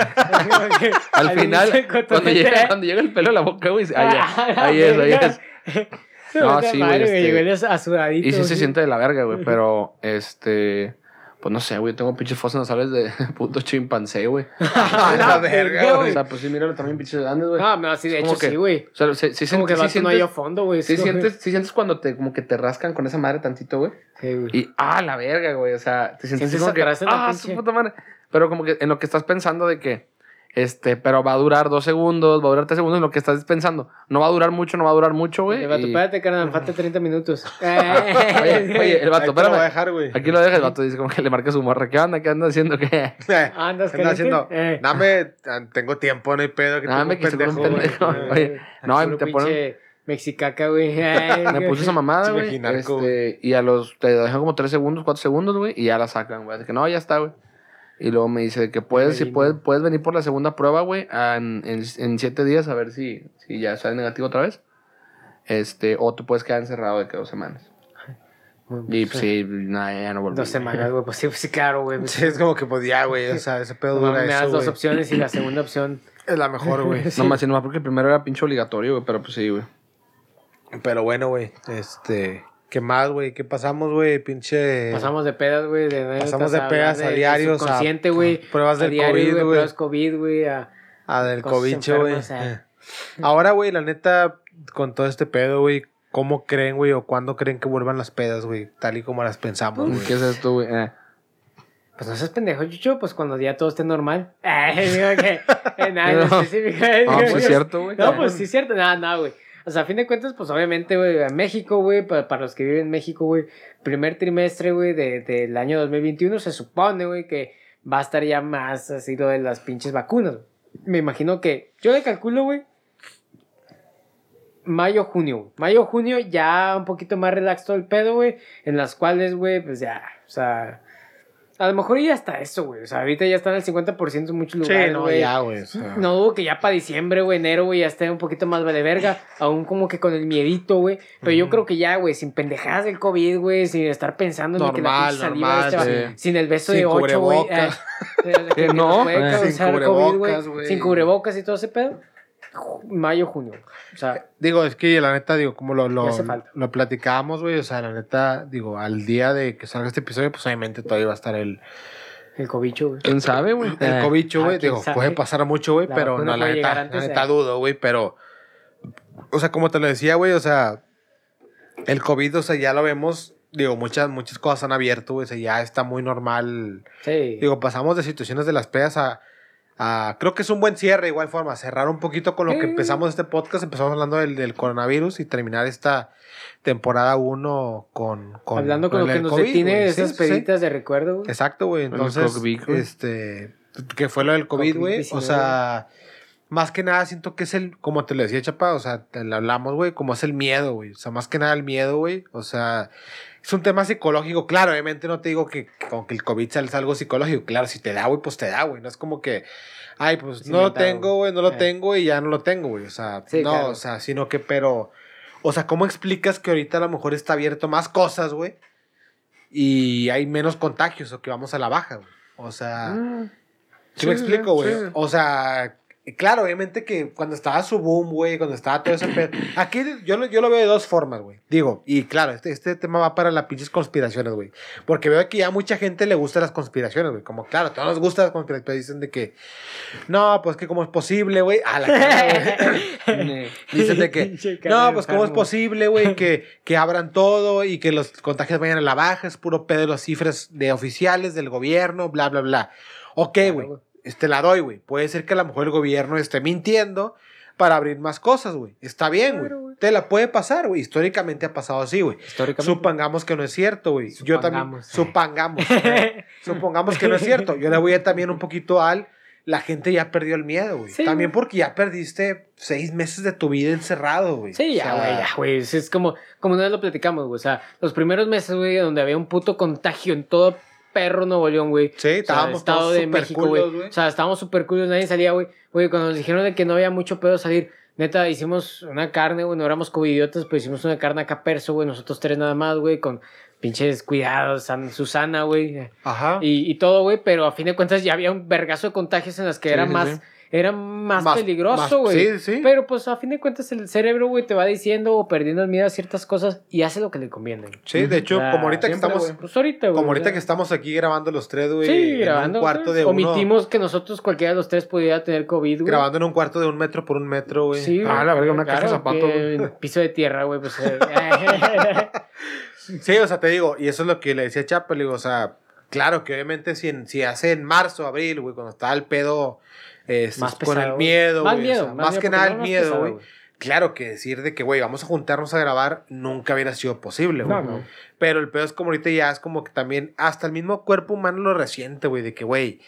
Al final, cuando llega, eh. cuando llega el pelo a la boca, güey, ahí, ahí es, ahí es. No, sí, güey, este-. Y sí se siente de la verga, güey, pero este. Pues no sé, güey. Yo tengo pinches fosas nasales de puto chimpancé, güey. A la verga, O güey. sea, pues sí, míralo también, pinches grandes, güey. Ah, no, sí, de hecho que- sí, güey. O sea, sí, sí, Como que sí no hay fondo, güey. Sí sientes, sí sientes cuando te, como que te rascan con esa madre tantito, güey. Sí, güey. Y, ah, la verga, güey. O sea, te sientes Sientes como que, ah, pinche- su puta madre. Pero como que en lo que estás pensando de que, este, pero va a durar dos segundos, va a durar tres segundos, en lo que estás pensando. No va a durar mucho, no va a durar mucho, güey. Vato, y- espérate, carnal, falta 30 minutos. Oye, oye, el vato, te lo voy espérame. a dejar, güey. Aquí lo deja el vato, dice como que le marca su morra. ¿Qué onda? ¿Qué anda haciendo? ¿Qué? ¿Andas ¿Qué haciendo? Eh. Dame, tengo tiempo, no hay pedo. Que Dame, que se un pendejo, pendejo. güey. Oye, no, te ponen... Mexicaca, güey. Me puse esa mamada, güey. Este, y a los... Te dejan como tres segundos, cuatro segundos, güey. Y ya la sacan, güey. De que no, ya está, güey. Y luego me dice que puedes, si puedes, puedes venir por la segunda prueba, güey, en, en, en siete días a ver si, si ya sale negativo otra vez. Este, o tú puedes quedar encerrado de que dos semanas. Y pues, sí, nada, ya no volví. Dos semanas, güey. Pues sí, pues sí, claro, güey. Sí, es como que pues ya, güey. O sea, ese pedo No, dura me das eso, dos opciones y la segunda opción. Es la mejor, güey. No más, sino más porque el primero era pinche obligatorio, güey, pero pues sí, güey. Pero bueno, güey. Este. ¿Qué más, güey? ¿Qué pasamos, güey? Pinche. Pasamos de pedas, güey. Pasamos de pedas a diarios, a- güey. pruebas del COVID, güey. Pruebas COVID, güey. a- Ah, del cobicho, güey. Ahora, güey, la neta, con todo este pedo, güey, ¿cómo creen, güey, o cuándo creen que vuelvan las pedas, güey? Tal y como las pensamos, güey. ¿Qué es esto, güey? Eh. Pues no seas pendejo, Chucho. Pues cuando ya todo esté normal. Eh, digo que. eh, nada en No. específico. No, pues es cierto, güey. No, pues sí es cierto. Nada, nada, güey. O sea, a fin de cuentas, pues obviamente, güey, a México, güey, para, para los que viven en México, güey, primer trimestre, güey, de- del año 2021, se supone, güey, que va a estar ya más así lo de las pinches vacunas. Me imagino que, yo le calculo, güey, mayo, junio. Mayo, junio, ya un poquito más relax todo el pedo, güey, en las cuales, güey, pues ya, o sea... A lo mejor ya hasta eso, güey. O sea, ahorita ya están al 50% en muchos Sí, lugares, no, güey. ya, güey. o sea. No dudo que ya para diciembre, güey, enero, güey, ya esté un poquito más vale verga. Aún como que con el miedito, güey. Pero yo creo que ya, güey, sin pendejadas del COVID, güey, sin estar pensando en que la pinche saliva normal, este sí. sin el beso Sin de 8, güey. eh, no, Sin COVID, cubrebocas, güey. Sin cubrebocas y todo ese pedo. Mayo, junio. O sea, Digo, es que la neta, digo, como lo, lo, lo platicábamos, güey, o sea, la neta, digo, al día de que salga este episodio, pues obviamente todavía va a estar el, el cobicho, güey. ¿Quién sabe, güey? el Eh. cobicho, ah, güey. Digo, sabe. puede pasar mucho, güey, pero no, la neta, la de- neta dudo, güey, pero, o sea, como te lo decía, güey, o sea, el COVID, o sea, ya lo vemos, digo, muchas, muchas cosas han abierto, güey, o sea, ya está muy normal. Sí. Digo, pasamos de situaciones de las pedas a, a- creo que es un buen cierre, igual forma, cerrar un poquito con lo que empezamos este podcast, empezamos hablando del, del coronavirus y terminar esta temporada 1 con, con... Hablando con, lo el que nos COVID, detiene Sí, esas sí, peditas de recuerdo, güey. Exacto, güey. Entonces, COVID, este, que fue lo del COVID, güey. O COVID-19. sea, más que nada siento que es el, como te lo decía, Chapa, o sea, te lo hablamos, güey, como es el miedo, güey. O sea, más que nada el miedo, güey. O sea, es un tema psicológico. Claro, obviamente no te digo que con que el COVID es algo psicológico. Claro, si te da, güey, pues te da, güey. No es como que, ay, pues Es no lo tengo, güey, no lo Eh. tengo y ya no lo tengo, güey. O sea, Sí, no, claro. o sea, sino que, pero, o sea, ¿cómo explicas que ahorita a lo mejor está abierto más cosas, güey? Y hay menos contagios o que vamos a la baja, güey. O sea, Mm. ¿sí, me explico, güey? O sea, claro, obviamente que cuando estaba su boom, güey, cuando estaba todo ese pedo. Aquí yo, lo- yo lo veo de dos formas, güey. Digo, y claro, este, este tema va para las pinches conspiraciones, güey. Porque veo que ya a mucha gente le gustan las conspiraciones, güey. Como, claro, a todos nos gustan las conspiraciones, pero dicen de que, no, pues que cómo es posible, güey. A la cara, güey. Dicen de que, no, pues cómo es posible, güey, que, que abran todo y que los contagios vayan a la baja, es puro pedo de las cifras de oficiales del gobierno, bla, bla, bla. Ok, güey. Este la doy, güey. Puede ser que a lo mejor el gobierno esté mintiendo para abrir más cosas, güey. Está bien, güey. Claro. Te la puede pasar, güey. Históricamente ha pasado así, güey. Históricamente. Supongamos que no es cierto, güey. Yo también. Supongamos. Supongamos. eh. Supongamos que no es cierto. Yo le voy a también un poquito al. La gente ya perdió el miedo, güey. Sí, también porque ya perdiste seis meses de tu vida encerrado, güey. Sí, O ya, sea, güey, ya, güey. Es, es como, como una vez lo platicamos, güey. O sea, los primeros meses, güey, donde había un puto contagio en todo perro Nuevo León, güey. Sí, O sea, estábamos Estado todos de súper México, güey. culos, güey. O sea, estábamos súper culos, nadie salía, güey. Güey, cuando nos dijeron de que no había mucho pedo salir, neta, hicimos una carne, güey. No éramos covidiotas, pero hicimos una carne acá perso, güey. Nosotros tres nada más, güey, con pinches cuidados, San- Susana, güey. Ajá. Y, y todo, güey, pero a fin de cuentas ya había un vergazo de contagios en las que Sí, era sí, más, sí. Era más, Más- peligroso, güey. sí, sí. Pero pues a fin de cuentas el cerebro, güey, te va diciendo o perdiendo el miedo a ciertas cosas y hace lo que le conviene. Sí, de hecho, como ahorita que estamos, güey. Pues ahorita, güey. como o ahorita sea, que estamos aquí grabando los tres, güey. Sí, en grabando. un cuarto de uno, Omitimos que nosotros, cualquiera de los tres, pudiera tener COVID, güey. grabando en un cuarto de un metro por un metro, güey. Sí, Ah, la verga, una caja de Claro, zapatos, que güey. Piso de tierra, güey, pues. eh, Sí, o sea, te digo, y eso es lo que le decía a le digo, o sea, claro que obviamente si, en- si hace en marzo, abril, güey, cuando estaba el pedo eh, Más con el miedo, Más o sea, más más, miedo, que nada el miedo, güey. Claro que decir de que, güey, vamos a juntarnos a grabar nunca hubiera sido posible, güey. No, no. Pero el pedo es como ahorita ya es como que también hasta el mismo cuerpo humano lo resiente, güey, de que, güey,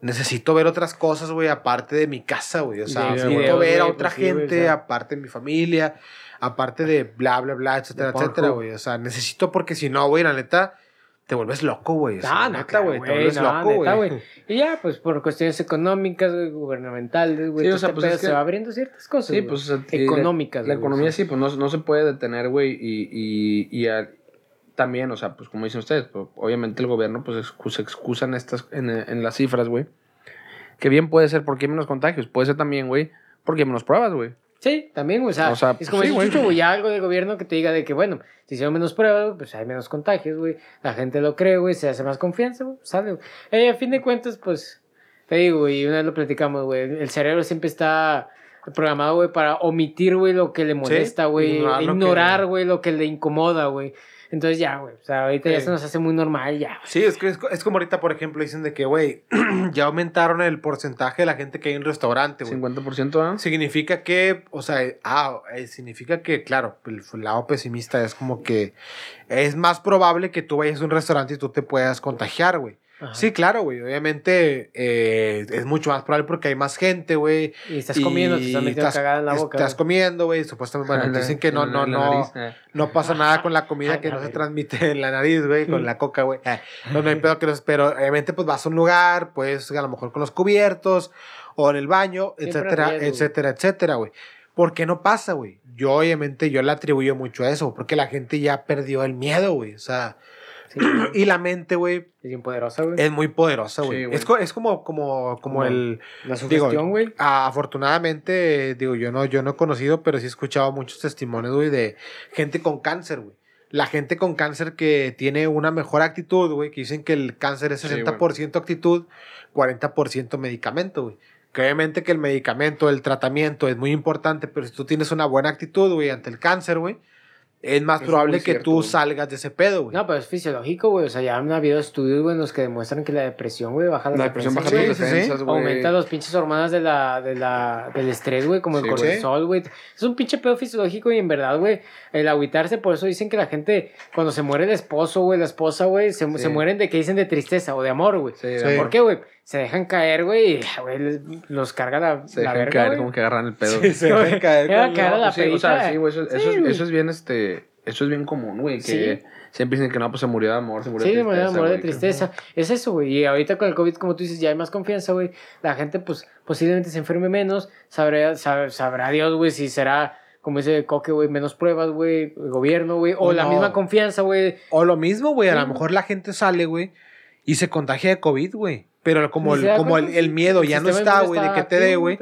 necesito ver otras cosas, güey, aparte de mi casa, güey. O sea, necesito ver a otra pues gente, aparte de mi familia, aparte de bla, bla, bla, etcétera, etcétera, güey. O sea, necesito porque si no, güey, la neta, te vuelves loco, güey. Ah, neta, no, claro, güey, te vuelves no, loco, neta, güey. Y ya, pues por cuestiones económicas, gubernamentales, güey, Sí, o sea, este pues, pedo es que- se va abriendo ciertas cosas. Sí, pues. o sea, económicas. La, la economía o sea. sí, pues no, no se puede detener, güey. Y, y, y a- también, o sea, pues como dicen ustedes, pues, obviamente el gobierno, pues se excusa en, estas, en, en las cifras, güey. Que bien puede ser porque hay menos contagios. Puede ser también, güey, porque hay menos pruebas, güey. Sí, también, o sea, O sea, es como sí, ese güey. chucho, güey, ya algo del gobierno que te diga de que, bueno, si hicieron menos pruebas, pues hay menos contagios, güey, la gente lo cree, güey, se hace más confianza, güey, sale, güey. Eh, a fin de cuentas, pues, te digo, güey, y una vez lo platicamos, güey, el cerebro siempre está programado, güey, para omitir, güey, lo que le molesta, güey, ignorar lo que- ignorar, güey, lo que le incomoda, güey. Entonces ya, güey, o sea, ahorita ya Sí. se nos hace muy normal, ya. Sí, es que es, co- es como ahorita, por ejemplo, dicen de que, güey, ya aumentaron el porcentaje de la gente que hay en un restaurante, güey. 50%, ¿ah? Significa que, o sea, ah, eh, significa que, claro, el, el lado pesimista es como que es más probable que tú vayas a un restaurante y tú te puedas contagiar, güey. Ajá. Sí, claro, güey. Obviamente eh, es mucho más probable porque hay más gente, güey. Y estás comiendo, te estás y metiendo cagada en la boca. Estás güey. comiendo, güey. Supuestamente, bueno, la- dicen que no, no, no, nariz, eh. no pasa nada con la comida que Ah, no se transmite en la nariz, güey, con la coca, güey. Eh, No, no hay pedo que no pero obviamente pues vas a un lugar, pues a lo mejor con los cubiertos o en el baño, Siempre etcétera, riesgo, etcétera, etcétera, güey. ¿Por qué no pasa, güey? Yo obviamente yo le atribuyo mucho a eso, porque la gente ya perdió el miedo, güey. O sea, Sí, y la mente, güey, es bien poderosa, güey. es muy poderosa, Sí, güey. es, co- es como, como, como Como- el... La sugestión, güey. Afortunadamente, digo, yo no, yo no he conocido, pero sí he escuchado muchos testimonios, güey, de gente con cáncer, güey. La gente con cáncer que tiene una mejor actitud, güey, que dicen que el cáncer es Sí, 60% actitud, 40% medicamento, güey. Que obviamente que el medicamento, el tratamiento es muy importante, pero si tú tienes una buena actitud, güey, ante el cáncer, güey, es más Eso probable que cierto, tú güey. salgas de ese pedo, güey. No, pero es fisiológico, güey. O sea, ya han habido estudios, güey, en los que demuestran que la depresión, güey, baja las La depresión baja defensas, tus Sí, sí, sí. defensas, güey. Aumenta los pinches hormonas de la, de la, del estrés, güey, como el Sí, cortisol, güey. Es un pinche pedo fisiológico y en verdad, güey, el agüitarse, por eso dicen que la gente, cuando se muere el esposo, güey, la esposa, güey, se, Sí. se mueren de que dicen de tristeza o de amor, güey. Sí, ¿Por qué, güey? Se dejan caer, güey, y, güey, les- los carga la, Se la dejan verga, caer güey. como que agarran el pedo. Sí, se dejan caer Dejan con caer a la sí, o sea, pedita. sí, güey, eso, eso, Sí, es, güey. eso es bien, este, eso es bien común, güey, que Sí. siempre dicen que no, pues se murió de amor, se murió Sí, de de manera tristeza, amor de güey, que- tristeza. Es eso, güey. Y ahorita con el COVID, como tú dices, ya hay más confianza, güey. La gente, pues, posiblemente se enferme menos. Sabrá, sab- sabrá Dios, güey, si será, como dice Coque, güey, menos pruebas, güey, gobierno, güey. O O la no. misma confianza, güey. O lo mismo, güey, a Sí. lo mejor la gente sale, güey, y se contagia de COVID, güey. Pero como, el, como el, el miedo ya no está, güey, de que te dé, güey.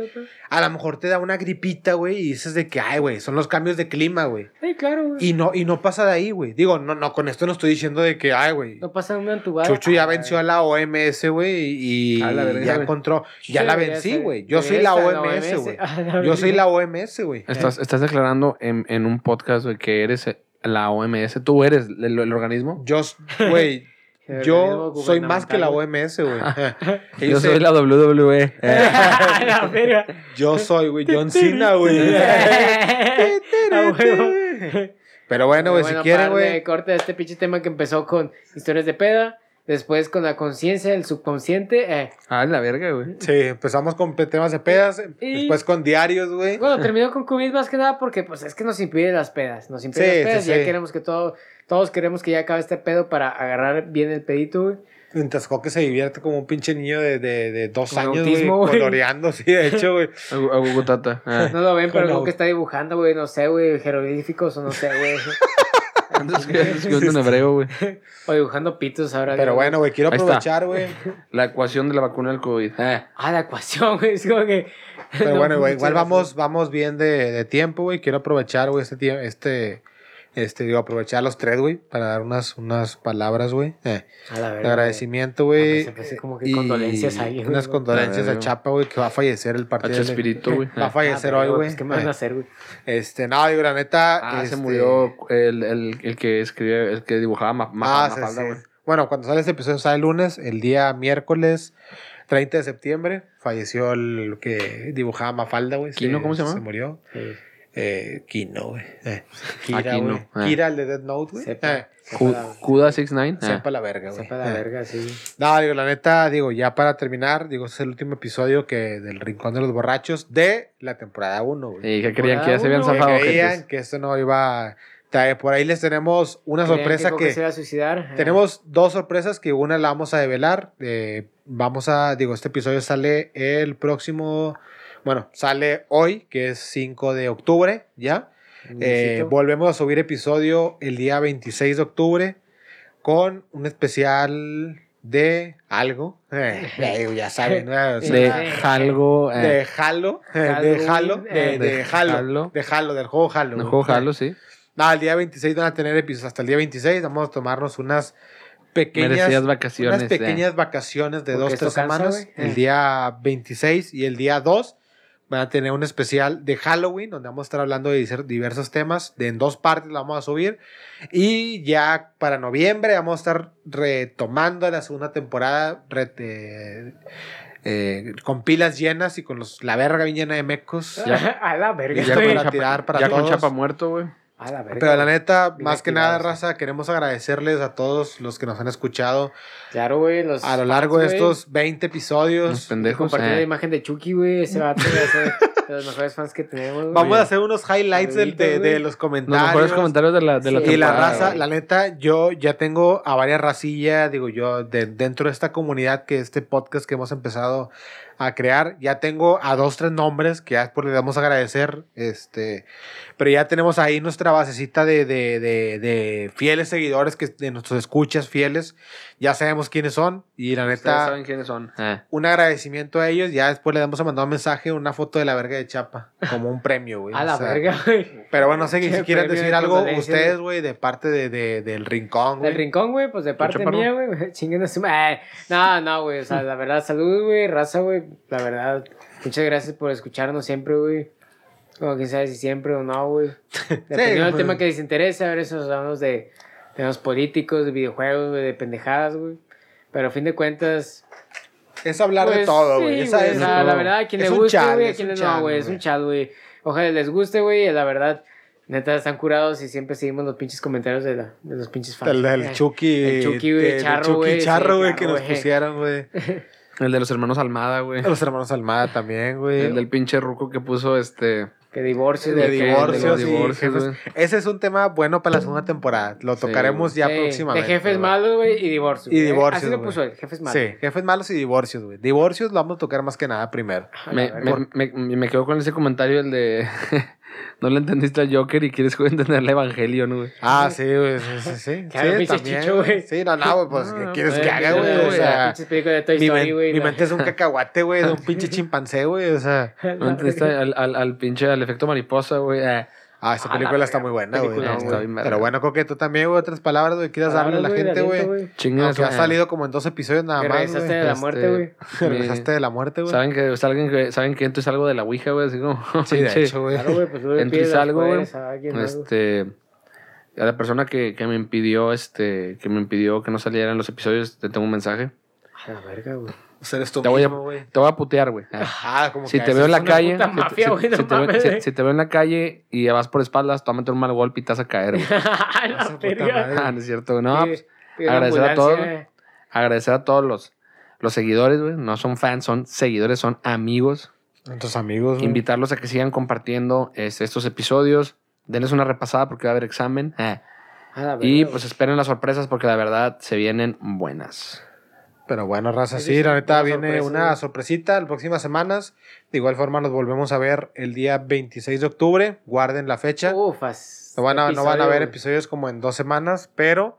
A lo mejor te da una gripita, güey, y dices de que, ay, güey, son los cambios de clima, güey. Sí, claro, güey. Y no, y no pasa de ahí, güey. Digo, no, no, con esto no estoy diciendo de que, ay, güey. No pasa una entubada. Chucho ya venció a la OMS, güey, y verga, ya encontró. Sí, Ya la vencí, güey. Yo soy la OMS, güey. Yo soy la OMS, güey. Estás, estás declarando en, en un podcast, güey, que eres la OMS. ¿Tú eres el, el organismo? Yo, güey, yo soy más que la OMS, güey. Yo soy la WWE. Eh, la verga. Yo soy, güey, John Cena, güey. Pero bueno, güey, si quieren, güey. corte a este pinche tema que empezó con historias de peda, después con la conciencia, el subconsciente. eh. ah, la verga, güey. Sí, empezamos con temas de pedas, Y- después con diarios, güey. Bueno, terminó con COVID más que nada porque pues es que nos impide las pedas. Nos impide Sí, las pedas. sí, ya sí. queremos que todo, todos queremos que ya acabe este pedo para agarrar bien el pedito, güey. Mientras Coque se divierte como un pinche niño de, de, de dos Con años, autismo, güey, güey. coloreando, sí, de hecho, güey. A Gu- a Gugutata. Ah. No lo ven, pero Con creo la- que está dibujando, güey, no sé, güey, jeroglíficos o no sé, güey. Antes que escribiendo en hebreo, güey. O dibujando pitos ahora. Pero güey. bueno, güey, quiero aprovechar, güey. La ecuación de la vacuna del COVID. Eh. Ah, la ecuación, güey. Es como que. Pero No, bueno, güey, igual vamos, vamos bien de, de tiempo, güey. Quiero aprovechar, güey, este tiempo, este, este, digo, aprovechar los tres, güey, para dar unas, unas palabras, güey. Eh, A la de agradecimiento, güey. pensé como que condolencias ahí, güey. Unas condolencias a. Chapa, güey, que va a fallecer el partido. H de- espíritu, güey. Va a fallecer Ah, hoy, güey. pues, ¿Qué me van a hacer, güey? Este, no, digo, la neta. Ah, se este, murió el, el, el que escribía, el que dibujaba ma, ma- Ah, sí, Mafalda, sí. güey. Bueno, cuando sale este episodio sale el lunes, el día miércoles 30 de septiembre, falleció el que dibujaba Mafalda, güey. ¿Kino, cómo se llama? Se murió. Sí. Eh, Kino, güey. Eh, Kira, Kino, güey. eh. Kira, el de Dead Note, güey. Eh, Sepa Ju- la- Juda 69. eh. sepa la verga, güey. Sepa la Eh. verga, sí. No, digo, la neta, digo, ya para terminar, digo, este es el último episodio que del Rincón de los Borrachos de la temporada 1, güey. Y que creían que ya se habían Uno, Que zafado. creían que esto no iba... Por ahí les tenemos una ¿Creían sorpresa Coco que... se iba a suicidar? Eh, Tenemos dos sorpresas que una la vamos a develar. eh, vamos a, digo, este episodio sale el próximo, bueno, sale hoy, que es 5 de octubre, ¿ya? Eh, volvemos a subir episodio el día 26 de octubre con un especial de algo. Eh, ya, saben, ¿no? Sea, De Jalgo. eh, de Halo, eh, de Halo, de, eh, de de Halo, de Halo, del juego Halo. El güey. juego Halo, sí. No, el día 26 van a tener episodios hasta el día 26. Vamos a tomarnos unas pequeñas, Merecidas vacaciones. unas eh. pequeñas vacaciones de Porque dos, tres cansa, semanas. güey. El día 26 y el día 2 van a tener un especial de Halloween donde vamos a estar hablando de diversos temas. De en dos partes la vamos a subir. Y ya para noviembre vamos a estar retomando la segunda temporada rete- eh, con pilas llenas y con los, la verga bien llena de mecos. a la verga, Y Ya estoy- güey. con para tirar para ya con. Chapa muerto, güey. A la verga. Pero la neta, más que nada, raza, queremos agradecerles a todos los que nos han escuchado Claro, güey. Los a lo largo de fans, güey. estos 20 episodios. Los pendejos. Compartir la eh. imagen de Chucky, güey. Ese vato de los mejores fans que tenemos. güey. Vamos a hacer unos highlights del- de, de los Los comentarios. mejores comentarios de la, de la Sí. Y la temporada, raza, güey. la neta, yo ya tengo a varias racillas, digo yo, de, dentro de esta comunidad que este podcast que hemos empezado a crear, ya tengo a dos, tres nombres que ya por le damos a agradecer, este, pero ya tenemos ahí nuestra basecita de, de, de, de fieles seguidores, que de nuestros escuchas fieles, ya sabemos quiénes son, y la neta, saben quiénes son. Eh. un agradecimiento a ellos, ya después le damos a mandar un mensaje, una foto de la verga de Chapa, como un premio, güey. A la sea, verga, güey. pero bueno, no sé si quieren decir de algo ustedes, güey, de parte de, de- del rincón, güey. Del rincón, güey, pues de parte mía, güey. Chinguen eh, No, no, güey. O sea, la verdad, salud, güey. Raza, güey. La verdad, muchas gracias por escucharnos siempre, güey. Como quién sabe si siempre o no, güey. Dependiendo del güey. tema que les interese. A ver, esos hablamos de temas políticos, de videojuegos, güey, de pendejadas, güey. Pero a fin de cuentas. Es hablar de pues, todo, sí, güey. Esa güey, es sea, todo. la verdad, a quien Es le un guste, chat, güey, a es quien un le chat, no, güey. Es un chat, güey. Ojalá les guste, güey. La verdad, neta, están curados y siempre seguimos los pinches comentarios de, la, de los pinches fans. El del Eh. Chucky. El Chucky, güey, del Charro, Chucky güey, sí, Charro, güey, claro, que nos pusieron, güey. El de los hermanos Almada, güey. Los hermanos Almada también, güey. El del pinche ruco que puso este. Que divorcio, de güey, que- divorcios, de y divorcios, jefes. güey. Ese es un tema bueno para la segunda temporada. Lo Sí, tocaremos ya Sí, próximamente. De jefes malos, güey, y divorcios. Y divorcios, Así lo puso él, jefes malos. Sí, jefes malos y divorcios, güey. Divorcios lo vamos a tocar más que nada primero. Me, me quedo con ese comentario, el de. No le entendiste al Joker y quieres entender el evangelio, ¿no, güey? Ah, sí, güey. Sí, sí, sí. Claro, Sí, también, chicho, güey. Sí, no, no, güey, pues, ¿qué quieres que haga, güey? O sea, de Toy mi, Story, men- güey. mi mente es un cacahuate, güey, de un pinche chimpancé, güey. O sea, No entendiste al, al, al pinche, al efecto mariposa, güey. Ah, esa Ah, la película está muy buena, güey. Verga. Pero bueno, Coque, tú también, güey, otras palabras, güey, quieras darle a la gente, güey. chingas, Aunque ha salido como en dos episodios nada Que más, regresaste de la Este, muerte, güey. Regresaste de la muerte, güey. ¿Saben que, saben que, saben que entro y salgo de la Ouija, güey? Así como. Sí, de hecho, güey. Claro, güey, pues Entro y salgo, güey. ¿no? Este. A la persona que, que me impidió, este, que me impidió que no salieran los episodios, te tengo un mensaje. A la verga, güey. O sea, eres tú Te voy a, mismo, güey. te voy a putear, güey. Ah, como Si que te a veo en la calle, puta mafia, si- güey, no si te veo- mames, si- te veo en la calle y vas por espaldas, te vas a meter un mal golpe y te vas a caer, güey. A la Esa puta verga. madre. Ah, no es cierto, güey. No, Pide- pues, pide agradecer a todos. eh. agradecer a todos los, los seguidores, güey. No son fans, son seguidores, son amigos. Tus amigos, güey. Invitarlos a que sigan compartiendo este, estos episodios. Denles una repasada porque va a haber examen. Eh. A la verga, Y pues esperen las sorpresas porque la verdad se vienen buenas. Pero bueno, raza, sí, dice, la neta viene sorpresa, una sorpresita las próximas semanas. De igual forma nos volvemos a ver el día 26 de octubre. Guarden la fecha. Ufas. No van, a, no van a episodio, ver episodios como en dos semanas, pero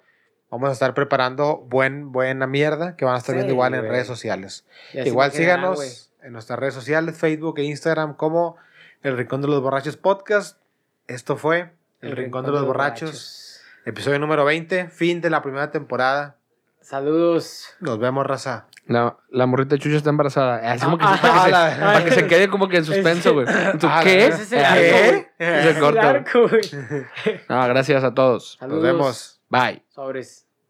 vamos a estar preparando buen, buena mierda que van a estar Sí, viendo igual en redes sociales. Igual síganos en nuestras redes sociales, Facebook e Instagram como El Rincón de los Borrachos Podcast. Esto fue El, Rincón, de los, borrachos. Episodio número 20, fin de la primera temporada. Saludos. Nos vemos, raza. La, la morrita Chucho está embarazada. Es como que, Ah, para, que ah, se, la- para que se quede como que en suspenso, güey. ¿Tú Ah, qué? ese es el arco, ¿qué? Se Es el güey. Ah, gracias a todos. Saludos. Nos vemos. Bye. Sobres.